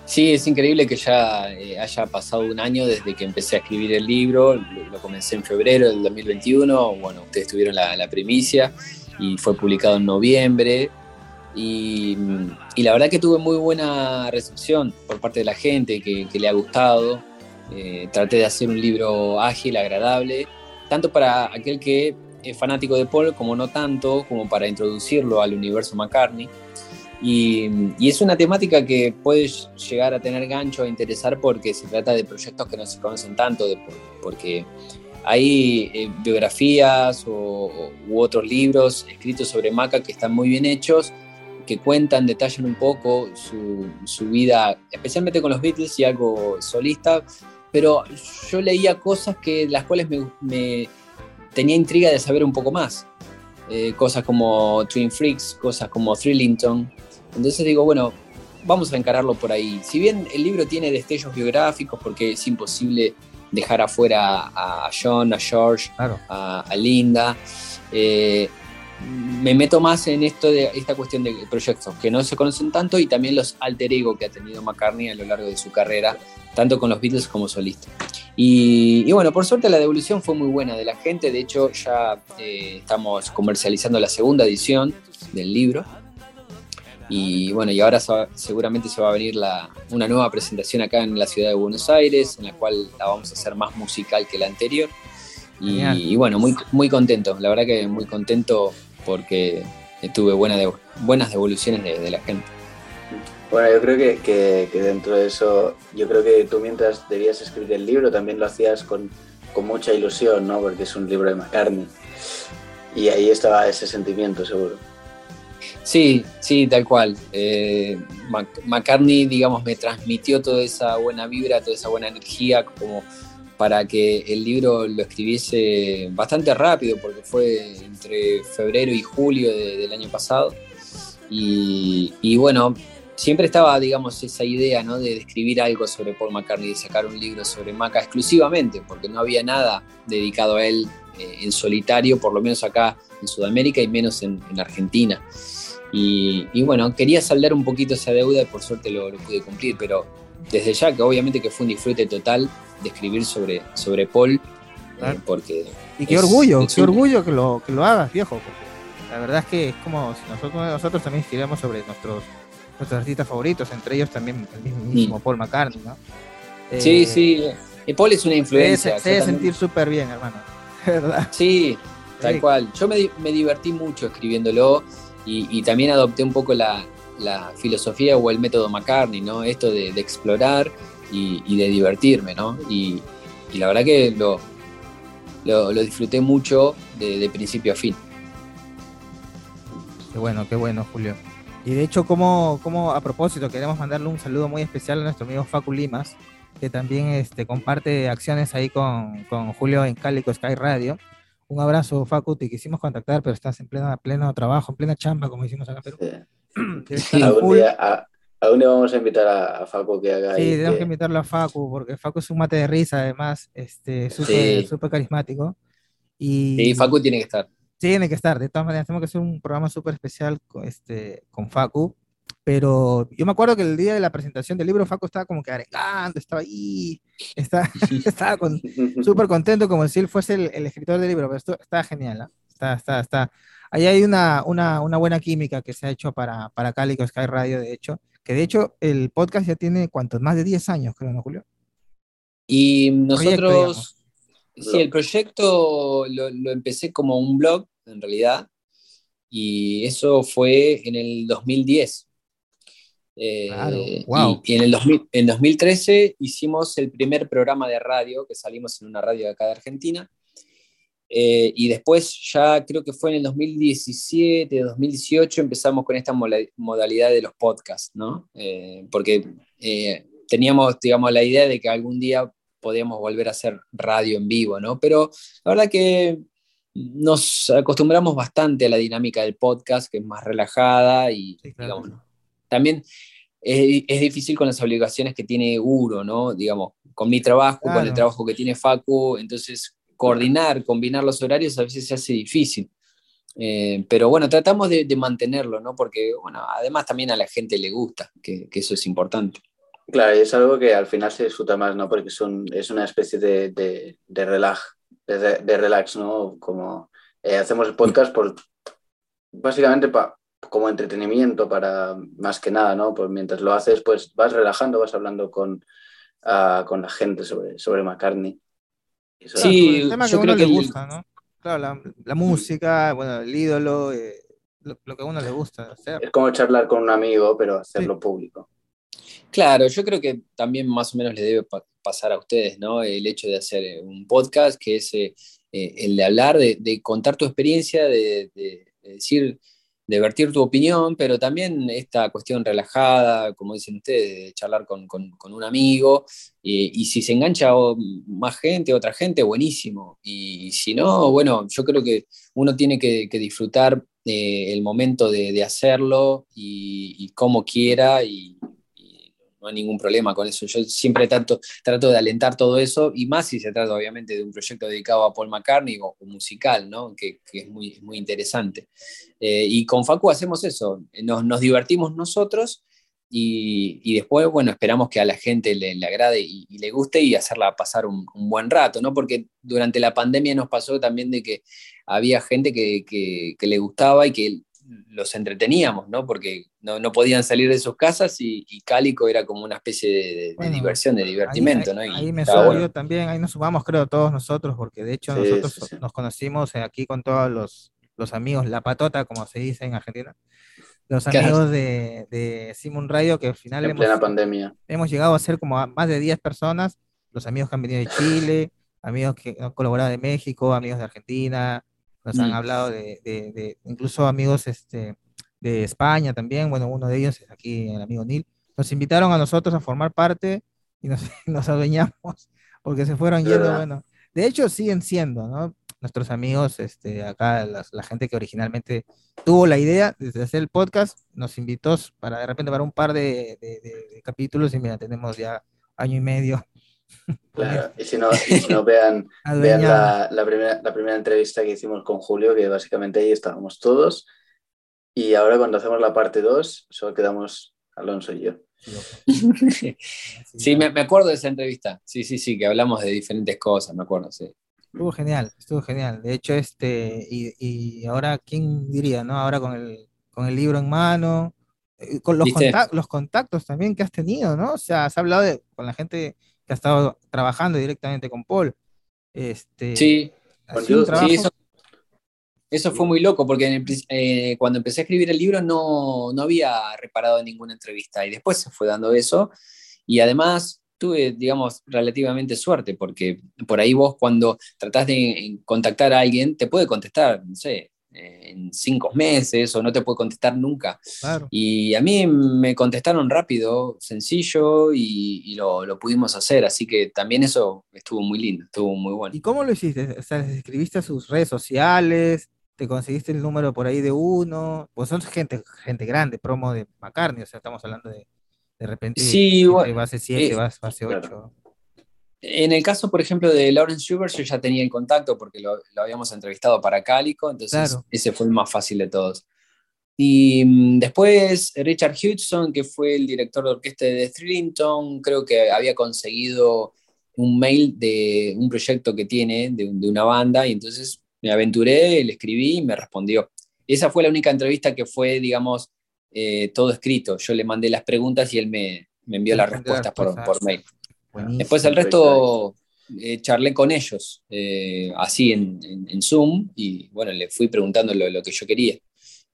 [SPEAKER 4] Sí, es increíble que ya eh, haya pasado un año desde que empecé a escribir el libro, lo, comencé en febrero del 2021, bueno, ustedes tuvieron la, la primicia y fue publicado en noviembre, Y, y la verdad que tuve muy buena recepción por parte de la gente que, que le ha gustado. Eh, traté de hacer un libro ágil, agradable, tanto para aquel que es fanático de Paul como no tanto, como para introducirlo al universo McCartney. Y, y, es una temática que puede llegar a tener gancho a interesar porque se trata de proyectos que no se conocen tanto, de, porque hay eh, biografías o, u otros libros escritos sobre Maca que están muy bien hechos, que cuentan, detallan un poco su, su vida, especialmente con los Beatles y algo solista, pero yo leía cosas que las cuales me, me tenía intriga de saber un poco más. Eh, cosas como Twin Freaks, cosas como Thrillington. Entonces digo, bueno, vamos a encararlo por ahí. Si bien el libro tiene destellos biográficos, porque es imposible dejar afuera a John, a George, claro. a, a, Linda, eh, me meto más en esto de esta cuestión de proyectos que no se conocen tanto y también los alter ego que ha tenido McCartney a lo largo de su carrera, tanto con los Beatles como solista. Y, y bueno, por suerte la devolución fue muy buena de la gente, de hecho ya eh, estamos comercializando la segunda edición del libro. Y bueno, y ahora seguramente se va a venir la, una nueva presentación acá en la ciudad de Buenos Aires, en la cual la vamos a hacer más musical que la anterior. Y, y, bueno, muy, muy contento, la verdad que muy contento porque tuve buena de, buenas devoluciones de, de, la gente.
[SPEAKER 2] Bueno, yo creo que, que, que, dentro de eso, yo creo que tú mientras debías escribir el libro también lo hacías con, con mucha ilusión, ¿no? Porque es un libro de McCartney. Y ahí estaba ese sentimiento, seguro.
[SPEAKER 4] Sí, sí, tal cual. Eh, McCartney, digamos, me transmitió toda esa buena vibra, toda esa buena energía, como para que el libro lo escribiese bastante rápido, porque fue entre febrero y julio de, del año pasado. Y, bueno, siempre estaba, digamos, esa idea ¿no? de escribir algo sobre Paul McCartney, de sacar un libro sobre Maca exclusivamente, porque no había nada dedicado a él eh, en solitario, por lo menos acá en Sudamérica y menos en, en Argentina. Y, y, bueno, quería saldar un poquito esa deuda y por suerte lo, lo pude cumplir, pero desde ya que obviamente que fue un disfrute total de escribir sobre, sobre Paul, claro. eh, porque...
[SPEAKER 3] Y qué es, orgullo, es qué un... orgullo que lo, que lo hagas, viejo, porque la verdad es que es como si nosotros, nosotros también escribiéramos sobre nuestros, nuestros artistas favoritos, entre ellos también el mismo mm. Paul McCartney, ¿no?
[SPEAKER 4] Sí, eh, sí, y Paul es una influencia.
[SPEAKER 3] Se debe sentir súper bien, hermano, [LAUGHS] ¿verdad?
[SPEAKER 4] Sí, tal sí. cual. Yo me, me, divertí mucho escribiéndolo y, y también adopté un poco la, la, filosofía o el método McCartney, ¿no? Esto de, de explorar y, y, de divertirme, ¿no? Y, y la verdad que lo, lo, lo disfruté mucho de, de, principio a fin.
[SPEAKER 3] Qué bueno, qué bueno, Julio. Y de hecho, como, como a propósito, queremos mandarle un saludo muy especial a nuestro amigo Facu Limas, que también este, comparte acciones ahí con, con Julio en Cálico Sky Radio. Un abrazo, Facu, te quisimos contactar, pero estás en pleno, pleno trabajo, en plena chamba, como decimos acá en Perú.
[SPEAKER 2] Sí. [CLEARS THROAT] Sí, algún, día, a, algún, día, vamos a invitar a, a Facu que haga.
[SPEAKER 3] Sí, tenemos que... que... invitarlo a Facu, porque Facu es un mate de risa, además, este, súper sí. carismático. Y...
[SPEAKER 4] Sí, Facu tiene que estar.
[SPEAKER 3] Tiene que estar, de todas maneras, tenemos que hacer un programa súper especial con, este, con Facu. Pero yo me acuerdo que el día de la presentación del libro, Facu estaba como que arengando, estaba ahí, [LAUGHS] estaba, estaba súper contento, como si él fuese el, el, escritor del libro, pero esto estaba genial, ¿eh? está, está, está, ahí hay una, una, una, buena química que se ha hecho para, para Cálico Sky Radio, de hecho, que de hecho el podcast ya tiene cuántos, más de 10 años, creo, ¿no, Julio?
[SPEAKER 4] Y nosotros, proyecto, sí, el proyecto lo, lo, empecé como un blog, en realidad, y eso fue en el 2010. Eh, claro, wow. y, y, en el 2000, en 2013 hicimos el primer programa de radio, que salimos en una radio de acá de Argentina, eh, y después ya creo que fue en el 2017, 2018 empezamos con esta modalidad de los podcasts, ¿no? Eh, porque eh, teníamos, digamos, la idea de que algún día podíamos volver a hacer radio en vivo, ¿no? Pero la verdad que nos acostumbramos bastante a la dinámica del podcast, que es más relajada y, sí, claro. digamos, también es, es, difícil con las obligaciones que tiene Uro, ¿no? Digamos, con mi trabajo, claro. con el trabajo que tiene Facu, entonces coordinar, combinar los horarios a veces se hace difícil. Eh, pero bueno, tratamos de, mantenerlo, ¿no? Porque, bueno, además también a la gente le gusta, que, eso es importante.
[SPEAKER 2] Claro, es algo que al final se disfruta más, ¿no? Porque es una especie de, de, de relax, de, relax, ¿no? Como eh, hacemos el podcast por, básicamente como entretenimiento para más que nada, ¿no? Pues mientras lo haces, pues vas relajando, vas hablando con, ah, con la gente sobre, sobre McCartney. Eso-
[SPEAKER 4] Sí,
[SPEAKER 3] el tema que
[SPEAKER 4] yo
[SPEAKER 3] uno
[SPEAKER 4] creo
[SPEAKER 3] le
[SPEAKER 4] que el-
[SPEAKER 3] gusta, ¿no? Claro, la, la música, bueno, el ídolo, eh, lo, lo que a uno le gusta hacer.
[SPEAKER 2] Es como charlar con un amigo, pero hacerlo público.
[SPEAKER 4] Claro, yo creo que también más o menos les debe pa- pasar a ustedes, ¿no? El hecho de hacer eh, un podcast que es eh, eh, el de hablar, de, de contar tu experiencia, de, de- de decir, de vertir tu opinión, pero también esta cuestión relajada, como dicen ustedes, de charlar con, con- un amigo, y, si se engancha más gente, otra gente, buenísimo. Y, si no, bueno, yo creo que uno tiene que, disfrutar eh, el momento de, de hacerlo y, y como quiera y no hay ningún problema con eso. Yo siempre trato, trato de alentar todo eso y más si se trata obviamente de un proyecto dedicado a Paul McCartney o, musical, ¿no? que, que es muy, muy interesante. Eh, y con Facu hacemos eso, nos, nos divertimos nosotros y, y después, bueno, esperamos que a la gente le, le agrade y, le guste y hacerla pasar un, buen rato, ¿no? Porque durante la pandemia nos pasó también de que había gente que- que le gustaba y que los entreteníamos, ¿no? Porque no, no podían salir de sus casas y, y Cálico era como una especie de, de
[SPEAKER 3] Bueno,
[SPEAKER 4] diversión, de divertimento,
[SPEAKER 3] ahí,
[SPEAKER 4] ¿no?
[SPEAKER 3] ahí-
[SPEAKER 4] Y
[SPEAKER 3] ahí me sumo
[SPEAKER 4] bueno.
[SPEAKER 3] yo también, ahí nos sumamos creo todos nosotros, porque de hecho
[SPEAKER 2] Sí,
[SPEAKER 3] nosotros
[SPEAKER 2] sí, sí.
[SPEAKER 3] nos conocimos eh, aquí con todos los, los amigos, la patota, como se dice en Argentina, los amigos de, de Simon Radio, que al final
[SPEAKER 2] En
[SPEAKER 3] hemos,
[SPEAKER 2] plena pandemia.
[SPEAKER 3] hemos llegado a ser como a más de 10 personas, los amigos que han venido de Chile, amigos que han colaborado de México, amigos de Argentina, nos han
[SPEAKER 4] Mm.
[SPEAKER 3] hablado de, de- de- incluso amigos este, de España también, bueno, uno de ellos es aquí el amigo Neil, nos invitaron a nosotros a formar parte y nos, [LAUGHS] nos adueñamos porque se fueron yendo,
[SPEAKER 2] verdad.
[SPEAKER 3] bueno, de hecho siguen siendo, ¿no? Nuestros amigos, este, acá, la gente que originalmente tuvo la idea de hacer el podcast, nos invitó para de repente para un par de- de capítulos y mira, tenemos ya año y medio.
[SPEAKER 2] Claro. Y si no, y si no [LAUGHS] vean, vean la, la primera, la primera entrevista que hicimos con Julio, que básicamente ahí estábamos todos. Y ahora cuando hacemos la parte 2, solo quedamos Alonso y yo.
[SPEAKER 4] Sí, me, me acuerdo de esa entrevista. Sí, sí, sí, que hablamos de diferentes cosas, me acuerdo, sí.
[SPEAKER 3] Estuvo genial, estuvo genial. De hecho, este, y, y ahora, ¿quién diría, no? Ahora con el, con el libro en mano, eh, con los,
[SPEAKER 4] ¿Viste?
[SPEAKER 3] contac- los contactos también que has tenido, ¿no? O sea, has hablado de- con la gente que ha estado trabajando directamente con Paul. Este,
[SPEAKER 4] Sí,
[SPEAKER 3] trabajo,
[SPEAKER 4] eso, eso fue muy loco, porque en el pri- eh, cuando empecé a escribir el libro no, no había reparado en ninguna entrevista y después se fue dando eso. Y además tuve, digamos, relativamente suerte, porque por ahí vos cuando tratás de contactar a alguien, te puede contestar, no sé, en cinco meses o no te puede contestar nunca.
[SPEAKER 3] claro.
[SPEAKER 4] Y a mí me contestaron rápido, sencillo y, y lo, lo pudimos hacer, así que también eso estuvo muy lindo, estuvo muy bueno.
[SPEAKER 3] ¿Y cómo lo hiciste? O sea, ¿les escribiste a sus redes sociales? ¿Te conseguiste el número por ahí de uno? Pues son gente, gente grande, promo de McCartney, o sea, estamos hablando de de repente
[SPEAKER 4] Sí,
[SPEAKER 3] entre
[SPEAKER 4] bueno,
[SPEAKER 3] base 7,
[SPEAKER 4] eh,
[SPEAKER 3] base, base
[SPEAKER 2] claro.
[SPEAKER 3] 8.
[SPEAKER 4] En el caso, por ejemplo, de Lawrence Schubert, yo ya tenía el contacto porque lo, lo habíamos entrevistado para Cálico, entonces
[SPEAKER 3] Claro.
[SPEAKER 4] ese fue el más fácil de todos. Y mm, después Richard Hudson, que fue el director de orquesta de Thrillington, creo que había conseguido un mail de un proyecto que tiene, de, de una banda, y entonces me aventuré, le escribí y me respondió. Esa fue la única entrevista que fue, digamos, eh, todo escrito. Yo le mandé las preguntas y él me, me envió las respuestas por,
[SPEAKER 3] respuestas.
[SPEAKER 4] por mail.
[SPEAKER 3] Buenísimo.
[SPEAKER 4] Después el resto eh, charlé con ellos, eh, así en, en- en Zoom, y bueno, le fui preguntando lo, lo que yo quería.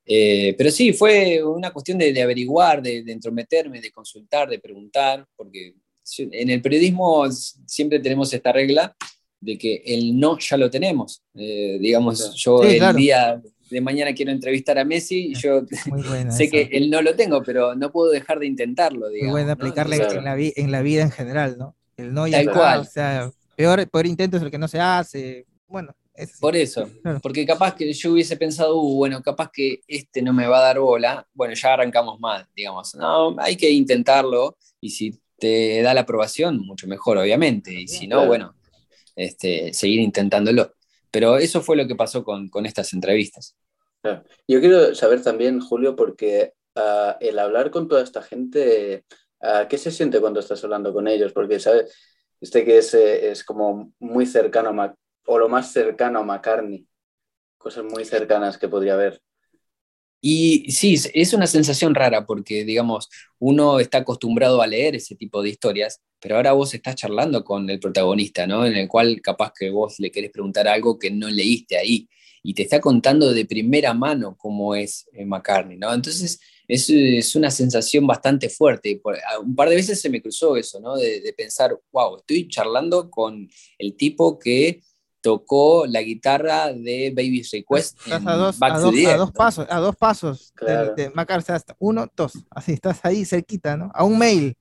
[SPEAKER 4] Eh, pero sí, fue una cuestión de, de averiguar, de, de entrometerme, de consultar, de preguntar, porque en el periodismo siempre tenemos esta regla de que el no ya lo tenemos. Eh, digamos, yo
[SPEAKER 3] Sí,
[SPEAKER 4] el
[SPEAKER 3] claro.
[SPEAKER 4] día de mañana quiero entrevistar a Messi, y yo [LAUGHS]
[SPEAKER 3] Muy
[SPEAKER 4] sé
[SPEAKER 3] esa.
[SPEAKER 4] que el no lo tengo, pero no puedo dejar de intentarlo,
[SPEAKER 3] Muy
[SPEAKER 4] digamos.
[SPEAKER 3] buena
[SPEAKER 4] ¿no?
[SPEAKER 3] aplicarle en, la vi- en la vida en general, ¿no? El no ya
[SPEAKER 4] Tal cual.
[SPEAKER 3] o sea, peor, peor intento es el que no se hace. Bueno, es así.
[SPEAKER 4] Por eso,
[SPEAKER 3] Claro.
[SPEAKER 4] porque capaz que yo hubiese pensado, "Uh, bueno, capaz que este no me va a dar bola, bueno, ya arrancamos mal, digamos, no, hay que intentarlo y si te da la aprobación, mucho mejor, obviamente, y si no,
[SPEAKER 2] Claro.
[SPEAKER 4] bueno, este, seguir intentándolo. Pero eso fue lo que pasó con, con estas entrevistas.
[SPEAKER 2] Yo quiero saber también, Julio, porque ah, el hablar con toda esta gente, ah, ¿qué se siente cuando estás hablando con ellos? Porque, ¿sabes? Este que es, eh, es como muy cercano a Mac- o lo más cercano a McCartney, cosas muy cercanas que podría haber.
[SPEAKER 4] Y sí, es- una sensación rara porque, digamos, uno está acostumbrado a leer ese tipo de historias, pero ahora vos estás charlando con el protagonista, ¿no? En el cual capaz que vos le querés preguntar algo que no leíste ahí y te está contando de primera mano cómo es eh, McCartney, ¿no? Entonces es, es una sensación bastante fuerte. un par de veces se me cruzó eso, ¿no? De pensar, wow, estoy charlando con el tipo que tocó la guitarra de Baby's Request
[SPEAKER 3] Estás
[SPEAKER 4] en
[SPEAKER 3] a dos, a dos, a dos pasos, a dos pasos de-
[SPEAKER 2] Claro.
[SPEAKER 3] de, McCartney, hasta uno, dos, así estás ahí cerquita, ¿no? A un mail.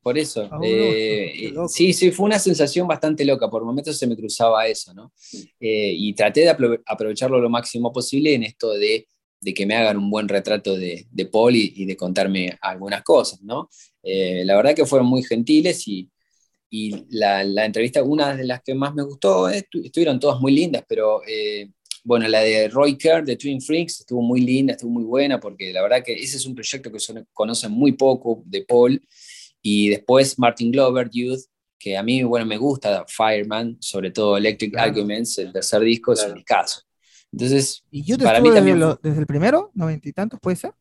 [SPEAKER 4] Por eso. [LAUGHS] Eh, sí, sí, fue una sensación bastante loca. Por momentos se me cruzaba eso, ¿no? Eh, y traté de apro- aprovecharlo lo máximo posible en esto de, de que me hagan un buen retrato de, de Paul y, y de contarme algunas cosas, ¿no? Eh, la verdad que fueron muy gentiles y, y la, la entrevista, una de las que más me gustó, eh, estu- estuvieron todas muy lindas, pero eh, bueno, la de Roy Kerr de Twin Freaks estuvo muy linda, estuvo muy buena, porque la verdad que ese es un proyecto que son- conocen muy poco de Paul. Y después Martin Glover, Youth, que a mí, bueno, me gusta Fireman, sobre todo Electric
[SPEAKER 3] Claro.
[SPEAKER 4] Arguments, el tercer disco, es
[SPEAKER 2] Claro.
[SPEAKER 4] un discazo. Entonces,
[SPEAKER 3] Y yo te
[SPEAKER 4] Para mí
[SPEAKER 3] desde,
[SPEAKER 4] también
[SPEAKER 3] lo- desde el primero, noventa y tantos, ¿puede ser?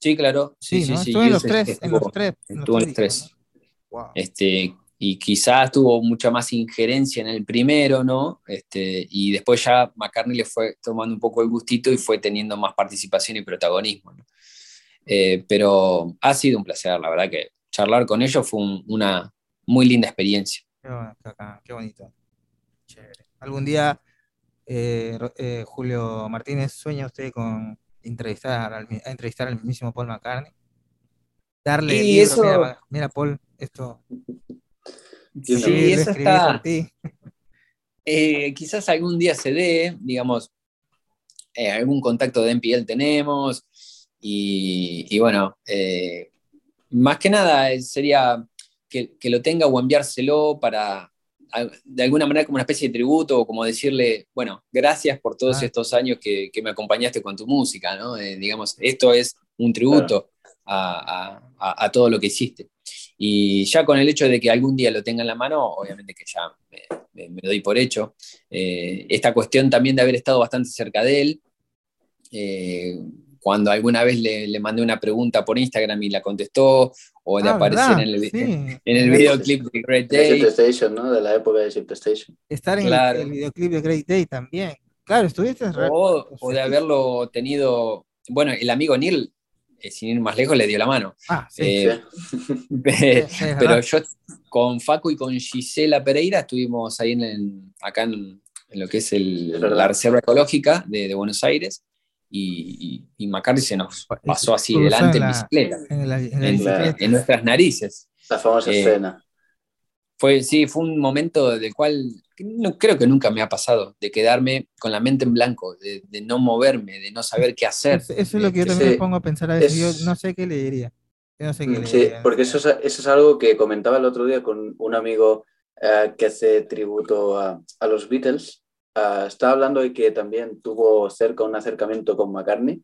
[SPEAKER 4] sí, claro, sí, sí,
[SPEAKER 3] ¿no?
[SPEAKER 4] sí.
[SPEAKER 3] Estuve en
[SPEAKER 4] Youth
[SPEAKER 3] los tres, en los
[SPEAKER 4] estuvo-
[SPEAKER 3] tres. en los
[SPEAKER 4] estuvo en los tres.
[SPEAKER 3] Wow.
[SPEAKER 4] Este, y quizás tuvo mucha más injerencia en el primero, ¿no? Este, y después ya McCartney le fue tomando un poco el gustito y fue teniendo más participación y protagonismo, ¿no? Eh, pero ha sido un placer, la verdad que charlar con ellos fue un- una muy linda experiencia.
[SPEAKER 3] Qué, bueno, qué bonito. Chévere. Algún día, eh, eh, Julio Martínez, ¿sueña usted con entrevistar al, a entrevistar al mismísimo Paul McCartney? Darle
[SPEAKER 4] Y
[SPEAKER 3] libro,
[SPEAKER 4] eso-
[SPEAKER 3] mira, Paul, esto
[SPEAKER 2] Sí,
[SPEAKER 4] eso está-. Eh, quizás algún día se dé, digamos, eh, algún contacto de NPL tenemos y, y bueno, eh, más que nada sería que, que lo tenga o enviárselo para, de alguna manera como una especie de tributo o como decirle, bueno, gracias por todos
[SPEAKER 3] Ah.
[SPEAKER 4] estos años que, que me acompañaste con tu música, ¿no? Eh, digamos, esto es un tributo a- a todo lo que hiciste. Y ya con el hecho de que algún día lo tenga en la mano, obviamente que ya me, me- me doy por hecho. Eh, esta cuestión también de haber estado bastante cerca de él, eh, cuando alguna vez le, le mandé una pregunta por Instagram y la contestó, o de
[SPEAKER 3] Ah,
[SPEAKER 4] aparecer
[SPEAKER 3] ¿verdad?
[SPEAKER 4] en el,
[SPEAKER 3] Sí.
[SPEAKER 4] en el videoclip de Great
[SPEAKER 2] De
[SPEAKER 4] Day.
[SPEAKER 2] Ship Station, ¿no? De la época de Ship Station.
[SPEAKER 3] Estar en
[SPEAKER 4] Claro.
[SPEAKER 3] el, el videoclip de Great Day también. Claro, estuviste
[SPEAKER 4] O, o de haberlo tenido, bueno, el amigo Neil, sin ir más lejos, le dio la mano.
[SPEAKER 3] Ah, sí.
[SPEAKER 4] Eh,
[SPEAKER 2] Sí. [LAUGHS]
[SPEAKER 3] sí,
[SPEAKER 4] Pero yo con Facu y con Gisela Pereira estuvimos ahí en, acá en, en lo que es el- la Reserva Ecológica de, de Buenos Aires y, y, y se nos pasó así
[SPEAKER 3] Cruzó
[SPEAKER 4] delante
[SPEAKER 3] en
[SPEAKER 4] en,
[SPEAKER 3] la-
[SPEAKER 4] bicicleta,
[SPEAKER 3] en la, en la
[SPEAKER 4] en,
[SPEAKER 3] bicicleta.
[SPEAKER 4] en nuestras narices.
[SPEAKER 2] La famosa
[SPEAKER 4] Eh,
[SPEAKER 2] escena.
[SPEAKER 4] Fue, sí, fue un momento del cual no, creo que nunca me ha pasado, de quedarme con la mente en blanco, de, de no moverme, de no saber qué hacer.
[SPEAKER 3] Eso, eso es lo que yo
[SPEAKER 4] de-
[SPEAKER 3] también me pongo a pensar a veces.
[SPEAKER 2] Es-
[SPEAKER 3] Yo no sé qué le diría. Yo no sé qué le
[SPEAKER 2] Sí,
[SPEAKER 3] diría.
[SPEAKER 2] porque eso es, eso es algo que comentaba el otro día con un amigo eh, que hace tributo a, a los Beatles. Ah, estaba hablando de que también tuvo cerca un acercamiento con McCartney.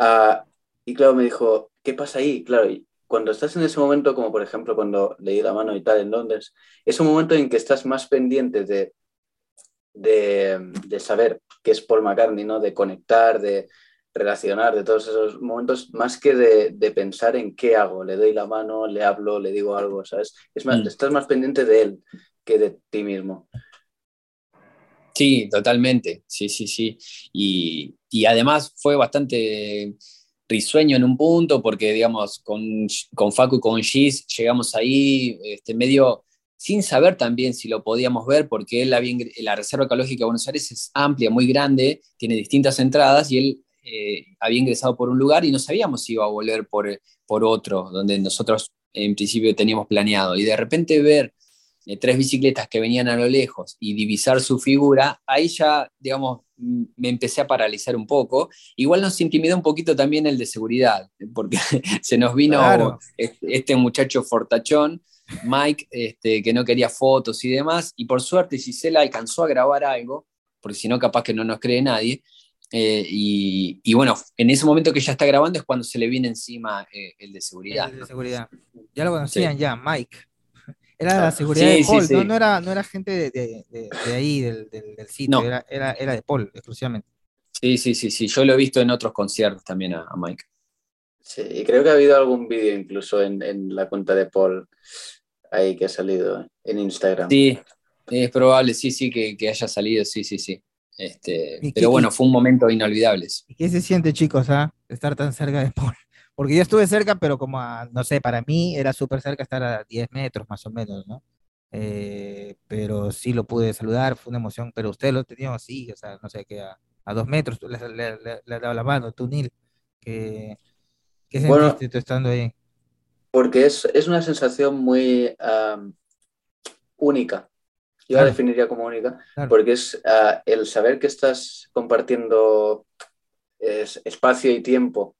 [SPEAKER 2] Ah, y claro, me dijo, ¿qué pasa ahí? Claro, y cuando estás en ese momento, como por ejemplo cuando leí la mano y tal en Londres, es un momento en que estás más pendiente de, de, de saber qué es Paul McCartney, ¿no? De conectar, de relacionar, de todos esos momentos, más que de, de pensar en qué hago, le doy la mano, le hablo, le digo algo, ¿sabes? Es más,
[SPEAKER 4] Mm.
[SPEAKER 2] estás más pendiente de él que de ti mismo.
[SPEAKER 4] Sí, totalmente, sí, sí, sí. Y, y además fue bastante risueño en un punto, porque digamos, con, con Facu y con Gis llegamos ahí este, medio sin saber también si lo podíamos ver, porque ingre- la Reserva Ecológica de Buenos Aires es amplia, muy grande, tiene distintas entradas, y él eh, había ingresado por un lugar y no sabíamos si iba a volver por, por otro, donde nosotros en principio teníamos planeado. Y de repente ver eh, tres bicicletas que venían a lo lejos y divisar su figura, ahí ya, digamos, me empecé a paralizar un poco. Igual nos intimidó un poquito también el de seguridad, porque [LAUGHS] se nos vino
[SPEAKER 3] Claro.
[SPEAKER 4] este, muchacho fortachón, Mike, este, que no quería fotos y demás, y por suerte Gisela alcanzó a grabar algo, porque si no, capaz que no nos cree nadie. Eh, y, y bueno, en ese momento que ya está grabando es cuando se le viene encima eh, el de seguridad.
[SPEAKER 3] El de
[SPEAKER 4] ¿no?
[SPEAKER 3] seguridad. Ya lo conocían
[SPEAKER 4] Sí.
[SPEAKER 3] ya, Mike. Era de la seguridad
[SPEAKER 4] sí,
[SPEAKER 3] de Paul,
[SPEAKER 4] sí.
[SPEAKER 3] ¿no? No, era, no era gente de, de- de- de ahí, del, del- del sitio,
[SPEAKER 4] No.
[SPEAKER 3] era, era, era de Paul, exclusivamente.
[SPEAKER 4] Sí, sí, sí, sí. Yo lo he visto en otros conciertos también a, a Mike.
[SPEAKER 2] Sí, y creo que ha habido algún vídeo incluso en, en la cuenta de Paul ahí que ha salido en Instagram.
[SPEAKER 4] Sí, es probable, sí, sí, que, que haya salido, sí, sí, sí. Este,
[SPEAKER 3] ¿Y qué-
[SPEAKER 4] pero bueno, fue un momento inolvidable.
[SPEAKER 3] ¿Y qué se siente, chicos, ah, estar tan cerca de Paul? Porque yo estuve cerca, pero como a, no sé, para mí era súper cerca estar a 10 metros más o menos, ¿no? Eh, pero sí lo pude saludar, fue una emoción, pero usted lo tenía así, o sea, no sé, que a, a dos metros, le, le, le- la mano, tú, Neil, que, ¿qué
[SPEAKER 2] Bueno.
[SPEAKER 3] sentiste tú estando ahí?
[SPEAKER 2] Porque es, es una sensación muy única. Yo la
[SPEAKER 3] Claro.
[SPEAKER 2] definiría como única,
[SPEAKER 3] Claro.
[SPEAKER 2] porque es ah, el saber que estás compartiendo es- espacio y tiempo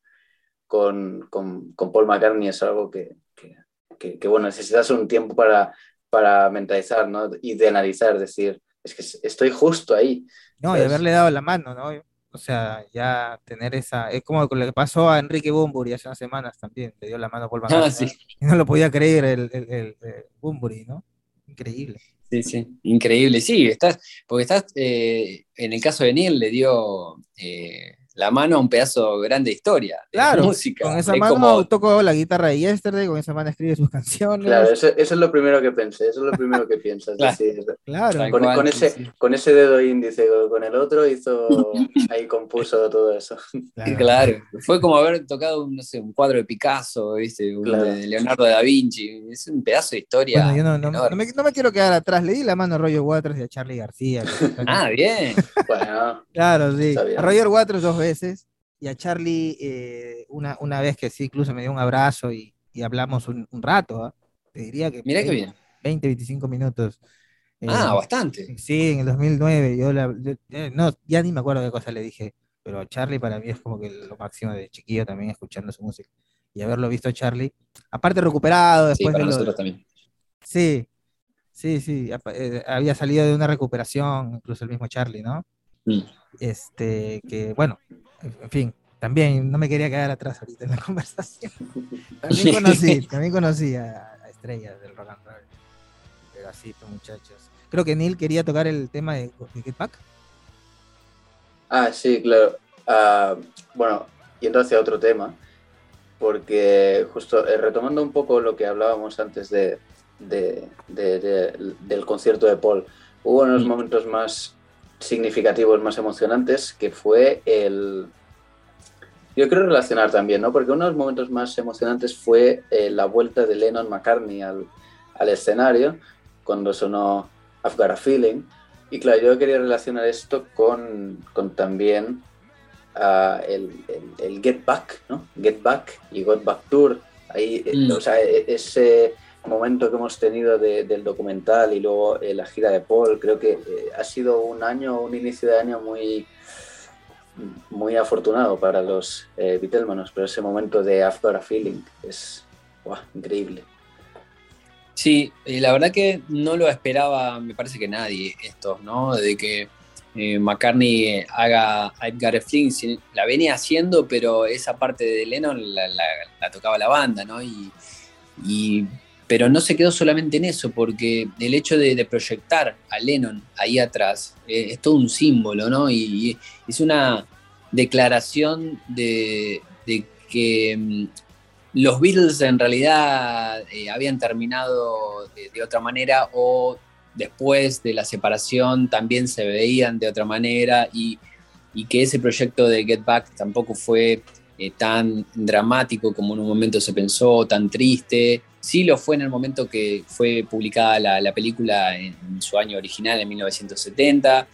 [SPEAKER 2] con, con- con Paul McCartney es algo que, que- que- que, bueno, necesitas un tiempo para, para mentalizar ¿no? y de analizar, decir, es que estoy justo ahí.
[SPEAKER 3] No, y
[SPEAKER 2] Pues-
[SPEAKER 3] haberle dado la mano, ¿no? O sea, ya tener esa, es como lo que pasó a Enrique Bunbury hace unas semanas también, le dio la mano a Paul
[SPEAKER 4] Ah, [LAUGHS]
[SPEAKER 3] McCartney,
[SPEAKER 4] sí,
[SPEAKER 3] y no lo podía creer el, el, el- el ¿no? Increíble.
[SPEAKER 4] sí, sí. Increíble. Sí, estás, porque estás, eh, en el caso de Neil, le dio eh, la mano a un pedazo grande de historia, de
[SPEAKER 3] Claro,
[SPEAKER 4] música.
[SPEAKER 3] con esa
[SPEAKER 4] Es
[SPEAKER 3] mano
[SPEAKER 4] como-
[SPEAKER 3] tocó la guitarra de Yesterday, con esa mano escribe sus canciones.
[SPEAKER 2] Claro, eso, eso es lo primero que pensé, eso es lo primero que piensas.
[SPEAKER 4] Claro.
[SPEAKER 2] decir,
[SPEAKER 3] Claro,
[SPEAKER 2] con,
[SPEAKER 4] cual,
[SPEAKER 2] con ese,
[SPEAKER 4] sí.
[SPEAKER 2] con ese dedo índice, con- el otro hizo, ahí compuso todo eso.
[SPEAKER 3] claro.
[SPEAKER 4] Claro, fue como haber tocado un, no sé, un cuadro de Picasso, ¿viste? Un
[SPEAKER 2] Claro.
[SPEAKER 4] de Leonardo da Vinci. Es un pedazo de historia.
[SPEAKER 3] Bueno, yo no, no- no me, no me quiero quedar atrás, le di la mano a Roger Waters y a Charlie García. [LAUGHS]
[SPEAKER 4] Ah, bien.
[SPEAKER 2] Bueno,
[SPEAKER 3] Claro, sí. A Roger Waters dos veces y a Charlie eh, una, una vez que sí, incluso me dio un abrazo y, y hablamos un, un rato. ¿ah? Te diría que
[SPEAKER 4] Mirá qué
[SPEAKER 3] 20,
[SPEAKER 4] bien.
[SPEAKER 3] 20, 25 minutos. Eh,
[SPEAKER 4] Ah, bastante.
[SPEAKER 3] Sí, en el 2009, yo, la, yo- eh, no, ya ni me acuerdo qué cosa le dije, pero Charlie para mí es como que lo máximo de chiquillo también escuchando su música. Y haberlo visto a Charlie, aparte recuperado
[SPEAKER 4] Sí,
[SPEAKER 3] después
[SPEAKER 4] para
[SPEAKER 3] de lo-
[SPEAKER 4] nosotros también.
[SPEAKER 3] Sí, sí, sí, había salido de una recuperación, incluso el mismo Charlie, ¿no?
[SPEAKER 4] Mm.
[SPEAKER 3] Este, que bueno, en fin, también no me quería quedar atrás ahorita en la [LAUGHS] conversación. También conocí, [LAUGHS] también conocí a, a estrellas del rock and roll. Pero así, pues, muchachos. Creo que Neil quería tocar el tema de, de Get Back.
[SPEAKER 2] Ah, sí, claro. Ah, bueno, yendo hacia otro tema, porque justo eh, retomando un poco lo que hablábamos antes de, de- de- de- del concierto de Paul, hubo unos
[SPEAKER 4] Mm.
[SPEAKER 2] momentos más significativos, más emocionantes, que fue el... Yo quiero relacionar también, ¿no? Porque uno de los momentos más emocionantes fue eh, la vuelta de Lennon McCartney al, al escenario, cuando sonó I've Got a Feeling. Y claro, yo quería relacionar esto con, con también ah, el, el- el Get Back, ¿no? Get Back y Got Back Tour. Ahí, eh,
[SPEAKER 4] Mm.
[SPEAKER 2] o sea, e- ese momento que hemos tenido de- del documental y luego eh, la gira de Paul, creo que eh, ha sido un año, un inicio de año muy, muy afortunado para los eh, pero ese momento de Got a Feeling es increíble.
[SPEAKER 4] Sí, eh, la verdad que no lo esperaba, me parece que nadie, esto, ¿no? De que McCartney haga I've Got a Feeling, sí, la venía haciendo, pero esa parte de Lennon la, tocaba la banda, ¿no? Y- pero no se quedó solamente en eso, porque el hecho de, proyectar a Lennon ahí atrás eh, es todo un símbolo, ¿no? Y, es una declaración de, que mm, los Beatles en realidad eh, habían terminado de, de otra manera o después de la separación también se veían de otra manera y, y que ese proyecto de Get Back tampoco fue eh, tan dramático como en un momento se pensó, tan triste. Sí lo fue en el momento que fue publicada la, la película en, su año original, en 1970,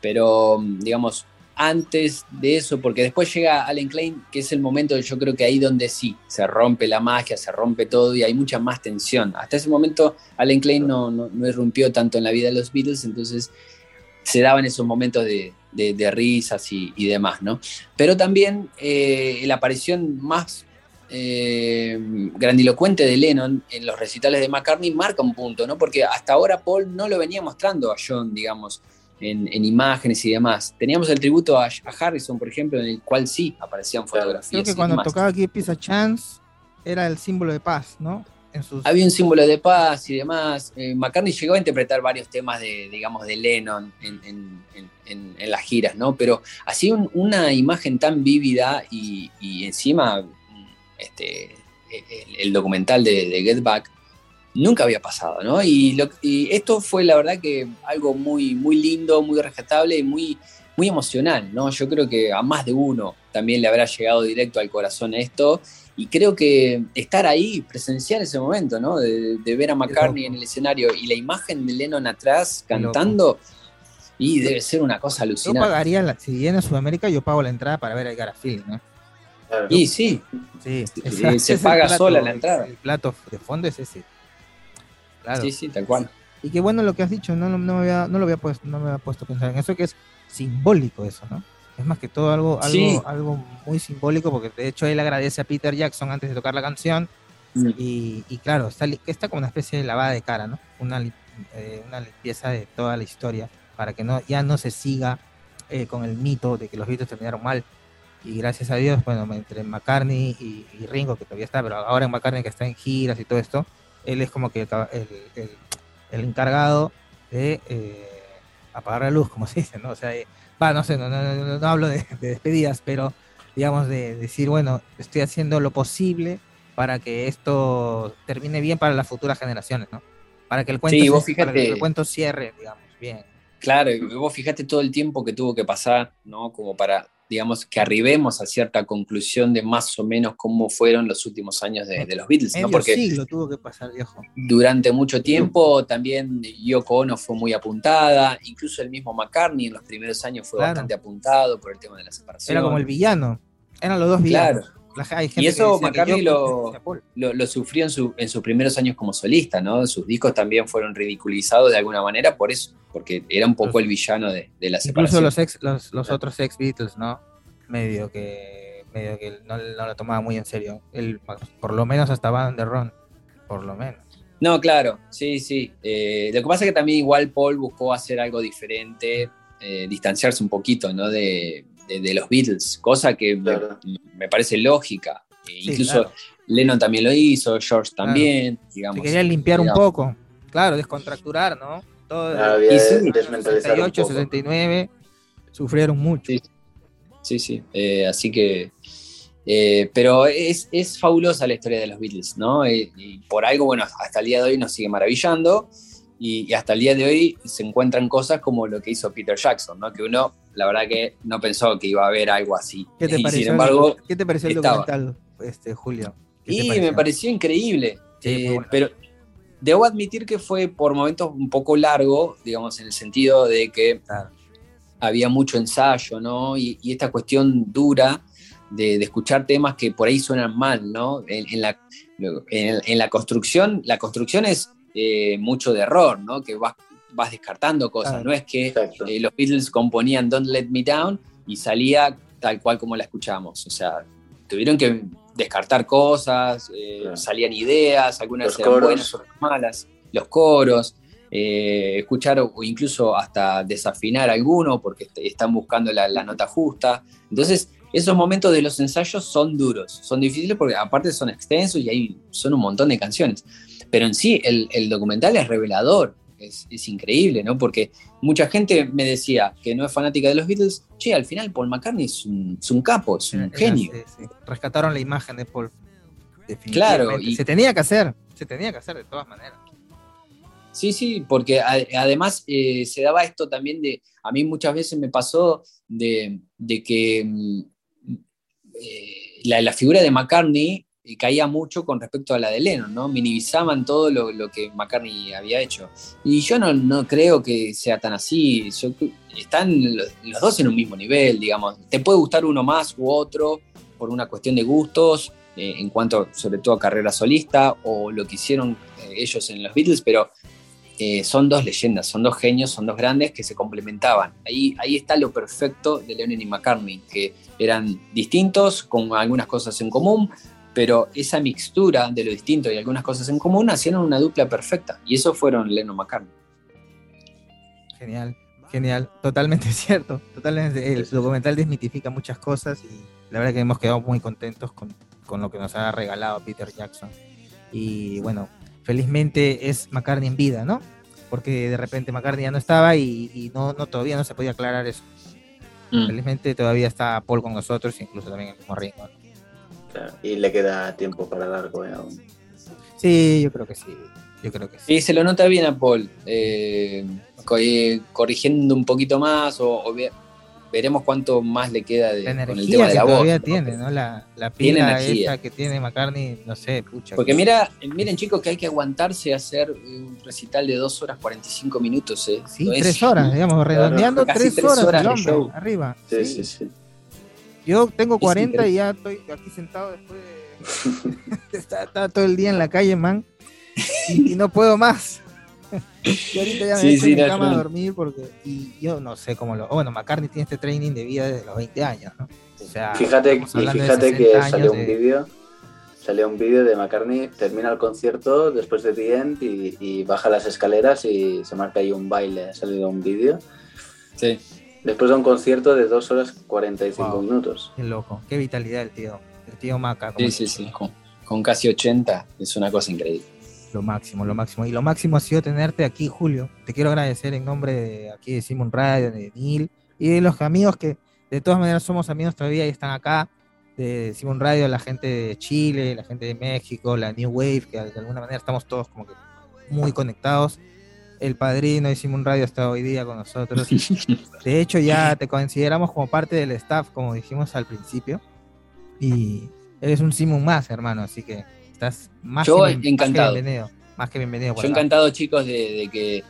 [SPEAKER 4] pero digamos, antes de eso, porque después llega Allen Klein, que es el momento, yo creo que ahí donde sí, se rompe la magia, se rompe todo y hay mucha más tensión. Hasta ese momento Allen Klein no, no, irrumpió tanto en la vida de los Beatles, entonces se daban esos momentos de, de, risas y, y, demás, ¿no? Pero también eh, la aparición más eh, grandilocuente de Lennon en los recitales de McCartney marca un punto, ¿no? Porque hasta ahora Paul no lo venía mostrando a John, digamos, en, en, imágenes y demás. Teníamos el tributo a, a, Harrison, por ejemplo, en el cual sí aparecían fotografías.
[SPEAKER 3] Creo que cuando tocaba aquí Pizza Chance era el símbolo de paz, ¿no? en sus...
[SPEAKER 4] Había un símbolo de paz y demás. Eh, McCartney llegó a interpretar varios temas de, digamos, de Lennon en, en- en- en- en las giras, ¿no? Pero así un- una imagen tan vívida y, y encima este, el, el documental de, de Get Back nunca había pasado, ¿no? Y, lo- y esto fue la verdad que algo muy, muy lindo, muy rescatable y muy, muy emocional, ¿no? Yo creo que a más de uno también le habrá llegado directo al corazón esto y creo que estar ahí, presenciar ese momento, ¿no? De, de ver a McCartney en el escenario y la imagen de Lennon atrás cantando, y debe ser una cosa
[SPEAKER 3] Yo
[SPEAKER 4] alucinante.
[SPEAKER 3] pagaría, la, si viene a Sudamérica, yo pago la entrada para ver el Garafil, ¿no?
[SPEAKER 2] Claro.
[SPEAKER 4] Y sí,
[SPEAKER 3] Sí,
[SPEAKER 4] Sí,
[SPEAKER 3] esa-
[SPEAKER 4] se paga
[SPEAKER 3] plato,
[SPEAKER 4] sola la entrada.
[SPEAKER 3] El plato de fondo es ese. Claro.
[SPEAKER 4] sí, sí, tal cual.
[SPEAKER 3] Y qué bueno lo que has dicho, no, no, no me había, no lo había puesto, no me había puesto a pensar en eso, que es simbólico eso, ¿no? Es más que todo algo, algo,
[SPEAKER 4] Sí.
[SPEAKER 3] algo muy simbólico, porque de hecho él agradece a Peter Jackson antes de tocar la canción,
[SPEAKER 4] Mm.
[SPEAKER 3] y, y claro, está, está como una especie de lavada de cara, ¿no? Una, eh, una limpieza de toda la historia, para que no, ya no se siga eh, con el mito de que los Beatles terminaron mal. Y gracias a Dios, bueno, entre McCartney y, y Ringo, que todavía está, pero ahora en McCartney que está en giras y todo esto, él es como que el, el- el- el encargado de eh, apagar la luz, como se dice, ¿no? O sea, eh, va, no sé, no, no, no- no hablo de, de despedidas, pero digamos de decir, bueno, estoy haciendo lo posible para que esto termine bien para las futuras generaciones, ¿no? Para que el cuento,
[SPEAKER 4] Sí,
[SPEAKER 3] se-
[SPEAKER 4] vos
[SPEAKER 3] para que
[SPEAKER 4] fíjate-
[SPEAKER 3] el cuento cierre, digamos, bien.
[SPEAKER 4] Claro, y vos fijate todo el tiempo que tuvo que pasar, ¿no? Como para, digamos, que arribemos a cierta conclusión de más o menos cómo fueron los últimos años de, de los Beatles, ¿no? Porque
[SPEAKER 3] siglo tuvo que pasar, viejo.
[SPEAKER 4] durante mucho tiempo también Yoko Ono fue muy apuntada, incluso el mismo McCartney en los primeros años fue
[SPEAKER 3] Claro.
[SPEAKER 4] bastante apuntado por el tema de la separación.
[SPEAKER 3] Era como el villano. Eran los dos villanos.
[SPEAKER 4] Claro,
[SPEAKER 3] hay gente
[SPEAKER 4] Y eso McCartney
[SPEAKER 3] Yoko
[SPEAKER 4] lo- lo, lo sufrió en, su- en sus primeros años como solista, ¿no? Sus discos también fueron ridiculizados de alguna manera por eso, porque era un poco el villano de, de la
[SPEAKER 3] Incluso
[SPEAKER 4] separación.
[SPEAKER 3] los ex, los, los otros ex Beatles, ¿no? Medio que medio que no, no lo tomaba muy en serio. Él, por lo menos hasta Van der Ron. Por lo menos.
[SPEAKER 4] No, claro, sí, sí. Eh, lo que pasa es que también igual Paul buscó hacer algo diferente, eh, distanciarse un poquito, ¿no? De, de- de los Beatles, cosa que me-
[SPEAKER 2] Claro.
[SPEAKER 4] me, parece lógica. Eh,
[SPEAKER 3] Sí,
[SPEAKER 4] Incluso
[SPEAKER 3] claro.
[SPEAKER 4] Lennon también lo hizo, George también, digamos.
[SPEAKER 3] Se quería limpiar un poco. Claro, descontracturar, ¿no? Todo
[SPEAKER 2] Ah,
[SPEAKER 4] Y sí,
[SPEAKER 2] de desmentalizar un
[SPEAKER 3] 68,
[SPEAKER 2] poco.
[SPEAKER 3] 69 sufrieron mucho.
[SPEAKER 4] Sí. Sí, sí. Eh, así que. eh, pero es, es fabulosa la historia de los Beatles, ¿no? Eh, y por algo, bueno, hasta el día de hoy nos sigue maravillando. Y, y hasta el día de hoy se encuentran cosas como lo que hizo Peter Jackson, ¿no? Que uno, la verdad, que no pensó que iba a haber algo así.
[SPEAKER 3] ¿Qué te [LAUGHS]
[SPEAKER 4] y
[SPEAKER 3] pareció,
[SPEAKER 4] sin embargo,
[SPEAKER 3] ¿qué te pareció el
[SPEAKER 4] estaba.
[SPEAKER 3] documental, este, Julio? ¿Qué te
[SPEAKER 4] Y
[SPEAKER 3] pareció?
[SPEAKER 4] me pareció increíble.
[SPEAKER 3] Sí,
[SPEAKER 4] Eh,
[SPEAKER 3] bueno.
[SPEAKER 4] Pero debo admitir que fue por momentos un poco largo, digamos, en el sentido de que había mucho ensayo, ¿no? Y, y esta cuestión dura de, de escuchar temas que por ahí suenan mal, ¿no? En, en la, en, en la construcción, la construcción es eh, mucho de error, ¿no? Que vas, vas descartando cosas, no es que eh, los Beatles componían Don't Let Me Down y salía tal cual como la escuchamos. O sea, tuvieron que descartar cosas, eh,
[SPEAKER 2] Claro.
[SPEAKER 4] salían ideas, algunas
[SPEAKER 2] Los
[SPEAKER 4] eran
[SPEAKER 2] coros.
[SPEAKER 4] buenas, otras malas, los coros, eh, escuchar o o incluso hasta desafinar alguno porque est- están buscando la, la nota justa. Entonces, esos momentos de los ensayos son duros, son difíciles porque aparte son extensos y hay, son un montón de canciones. Pero en sí, el, el documental es revelador, es, es increíble, ¿no? Porque mucha gente me decía que no es fanática de los Beatles, che, al final Paul McCartney es un, es un capo, es un
[SPEAKER 3] Era- era-
[SPEAKER 4] genio.
[SPEAKER 3] sí, sí. Rescataron la imagen de Paul.
[SPEAKER 4] Claro, y-
[SPEAKER 3] Se tenía que hacer, se tenía que hacer de todas maneras.
[SPEAKER 4] Sí, sí, porque a- además eh, se daba esto también de, a mí muchas veces me pasó de, de que mm, eh, la, figura de McCartney eh, caía mucho con respecto a la de Lennon, ¿no? Minimizaban todo lo, que McCartney había hecho. Y yo no, no creo que sea tan así. Están los, dos en un mismo nivel, digamos. Te puede gustar uno más u otro por una cuestión de gustos, eh, en cuanto sobre todo a carrera solista o lo que hicieron ellos en los Beatles, pero eh, son dos leyendas, son dos genios, son dos grandes que se complementaban. Ahí, ahí está lo perfecto de Lennon y McCartney, que eran distintos, con algunas cosas en común, pero esa mixtura de lo distinto y algunas cosas en común hacían una dupla perfecta. Y eso fueron Lennon y McCartney.
[SPEAKER 3] Genial, genial, totalmente [LAUGHS] cierto. Totalmente, el documental desmitifica muchas cosas y la verdad que hemos quedado muy contentos con, con lo que nos ha regalado Peter Jackson. Y bueno, felizmente es McCartney en vida, ¿no? Porque de repente McCartney ya no estaba y, y no, no todavía no se podía aclarar eso.
[SPEAKER 4] Mm.
[SPEAKER 3] Felizmente todavía está Paul con nosotros, incluso también en el mismo ringo. ¿no?
[SPEAKER 2] Claro, Y le queda tiempo para largo eh, aún.
[SPEAKER 3] Sí, yo creo que sí. Yo creo que sí.
[SPEAKER 4] Sí, se lo nota bien a Paul, eh, eh, corrigiendo un poquito más o, o veremos cuánto más le queda de-
[SPEAKER 3] La
[SPEAKER 4] con el tema de
[SPEAKER 3] que
[SPEAKER 4] la voz.
[SPEAKER 3] todavía
[SPEAKER 4] ¿no?
[SPEAKER 3] tiene, ¿no? La, la
[SPEAKER 4] Tiene energía.
[SPEAKER 3] esa que tiene McCartney, no sé, pucha.
[SPEAKER 4] Porque
[SPEAKER 3] que-
[SPEAKER 4] mira, miren chicos que hay que aguantarse a hacer un recital de 2 horas 45 minutos. ¿eh?
[SPEAKER 3] Sí,
[SPEAKER 4] No es-
[SPEAKER 3] tres horas, digamos, redondeando
[SPEAKER 4] Casi
[SPEAKER 3] tres,
[SPEAKER 4] tres
[SPEAKER 3] horas,
[SPEAKER 4] horas
[SPEAKER 3] el
[SPEAKER 4] de
[SPEAKER 3] hombre,
[SPEAKER 4] show.
[SPEAKER 3] arriba.
[SPEAKER 2] Sí,
[SPEAKER 3] sí.
[SPEAKER 2] sí, sí.
[SPEAKER 3] Yo tengo
[SPEAKER 4] Es
[SPEAKER 3] 40 y ya estoy aquí sentado después de... [LAUGHS] está, está todo el día en la calle, man. Y, y no puedo más. Y ahorita ya me
[SPEAKER 4] Sí, sí,
[SPEAKER 3] en mi cama a dormir porque... Y yo no sé cómo lo... Bueno, McCartney tiene este training de vida desde los 20 años, ¿no? O sea,
[SPEAKER 2] Fíjate, fíjate
[SPEAKER 3] 60
[SPEAKER 2] que salió un
[SPEAKER 3] de-
[SPEAKER 2] vídeo. Salió un vídeo de McCartney, termina el concierto después de The End y, y baja las escaleras y se marca ahí un baile. Ha salido un vídeo.
[SPEAKER 4] Sí.
[SPEAKER 2] Después de un concierto de 2 horas 45
[SPEAKER 3] Wow.
[SPEAKER 2] minutos.
[SPEAKER 3] Qué loco, qué vitalidad el tío. El tío Maca.
[SPEAKER 4] Sí, sí,
[SPEAKER 3] dice,
[SPEAKER 4] sí. con casi 80 es una cosa increíble.
[SPEAKER 3] Lo máximo, lo máximo. Y lo máximo ha sido tenerte aquí, Julio. Te quiero agradecer en nombre de aquí de Simon Radio, de Neil y de los amigos que de todas maneras somos amigos todavía y están acá. De Simon Radio, la gente de Chile, la gente de México, la New Wave, que de alguna manera estamos todos como que muy conectados. El padrino de Simon Radio está hoy día con nosotros. [LAUGHS] De hecho, ya te consideramos como parte del staff, como dijimos al principio. Y eres un Simon más, hermano. Así que estás más,
[SPEAKER 4] Yo
[SPEAKER 3] que, bien- más que
[SPEAKER 4] encantado.
[SPEAKER 3] bienvenido. Más que bienvenido.
[SPEAKER 4] Yo
[SPEAKER 3] acá.
[SPEAKER 4] encantado, chicos, de, de que,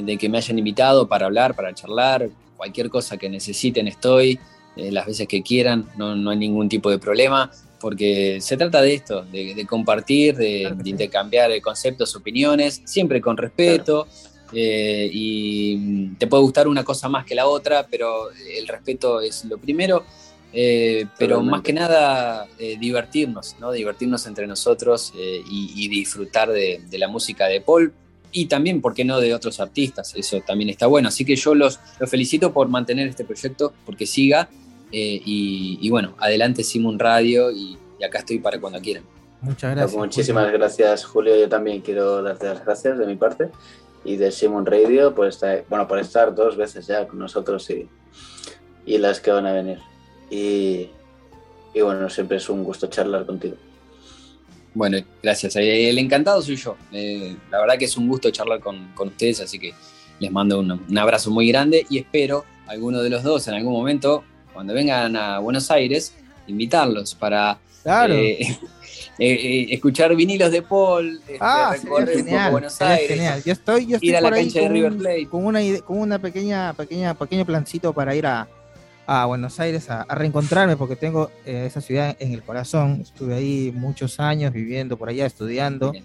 [SPEAKER 4] de que me hayan invitado para hablar, para charlar. Cualquier cosa que necesiten estoy, eh, las veces que quieran, no, no hay ningún tipo de problema, porque se trata de esto, de, de compartir, de,
[SPEAKER 3] Claro que
[SPEAKER 4] de
[SPEAKER 3] sí.
[SPEAKER 4] intercambiar eh, conceptos, opiniones, siempre con respeto. eh, y mm, te puede gustar una cosa más que la otra, pero el respeto es lo primero. Eh, pero
[SPEAKER 2] Totalmente.
[SPEAKER 4] más que nada eh, divertirnos, ¿no? Divertirnos entre nosotros eh, y, y disfrutar de, de la música de Paul y también, ¿por qué no?, de otros artistas. Eso también está bueno. Así que yo los, los felicito por mantener este proyecto, porque siga. eh, y, y bueno, adelante Simon Radio y, y acá estoy para cuando quieran.
[SPEAKER 3] Muchas gracias.
[SPEAKER 2] Muchísimas
[SPEAKER 3] Julio.
[SPEAKER 2] gracias, Julio. Yo también quiero darte las gracias de mi parte y de Simon Radio por estar, bueno, por estar dos veces ya con nosotros y, y las que van a venir. Y, y bueno, siempre es un gusto charlar contigo.
[SPEAKER 4] Bueno, gracias. Eh, El encantado soy yo. Eh, la verdad que es un gusto charlar con, con ustedes, así que les mando un, un abrazo muy grande y espero alguno de los dos en algún momento, cuando vengan a Buenos Aires, invitarlos para
[SPEAKER 3] Claro.
[SPEAKER 4] eh, [LAUGHS] escuchar vinilos de Paul, este,
[SPEAKER 3] ah,
[SPEAKER 4] recorrer
[SPEAKER 3] genial.
[SPEAKER 4] Buenos Aires.
[SPEAKER 3] genial. Yo estoy, yo estoy
[SPEAKER 4] ir a la cancha de
[SPEAKER 3] con
[SPEAKER 4] River
[SPEAKER 3] un-
[SPEAKER 4] Plate.
[SPEAKER 3] Con una, con una pequeña, pequeña, pequeño plancito para ir a, a Buenos Aires a, a reencontrarme, porque tengo eh, esa ciudad en el corazón. Estuve ahí muchos años viviendo por allá, estudiando.
[SPEAKER 4] Bien.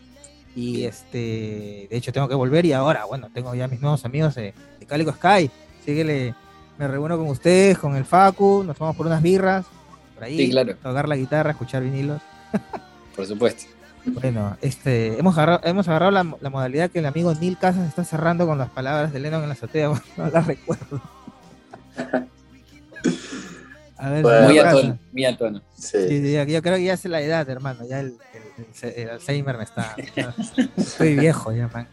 [SPEAKER 3] Y este, de hecho tengo que volver y ahora, bueno, tengo ya mis nuevos amigos de, de Calico Sky. Así que le, me reúno con ustedes, con el Facu, nos vamos por unas birras, por ahí,
[SPEAKER 4] Sí, claro.
[SPEAKER 3] tocar la guitarra, escuchar vinilos.
[SPEAKER 4] Por supuesto.
[SPEAKER 3] Bueno, este, hemos agarrado, hemos agarrado la, la modalidad que el amigo Neil Casas está cerrando con las palabras de Lennon en la azotea, [LAUGHS] no las recuerdo. [LAUGHS] A ver,
[SPEAKER 2] Bueno,
[SPEAKER 3] señor
[SPEAKER 4] Muy a tono, muy a tono.
[SPEAKER 2] Sí.
[SPEAKER 3] Sí, sí, yo creo que ya es la edad, hermano. Ya el, el- el- el Alzheimer me está. Estoy viejo ya, man.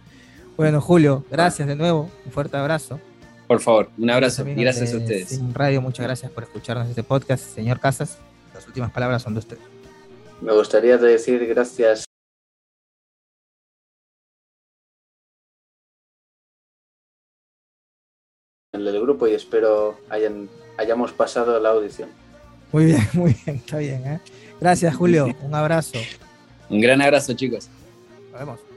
[SPEAKER 3] Bueno, Julio, gracias de nuevo. Un fuerte abrazo.
[SPEAKER 4] Por favor, un abrazo y gracias
[SPEAKER 3] de
[SPEAKER 4] a ustedes.
[SPEAKER 3] Sim Radio, muchas gracias por escucharnos este podcast. Señor Casas, las últimas palabras son de usted.
[SPEAKER 2] Me gustaría decir gracias en el grupo y espero hayan, hayamos pasado la audición.
[SPEAKER 3] Muy bien, muy bien, está bien. ¿eh? Gracias, Julio. Un abrazo.
[SPEAKER 4] Un gran abrazo, chicos.
[SPEAKER 3] Nos vemos.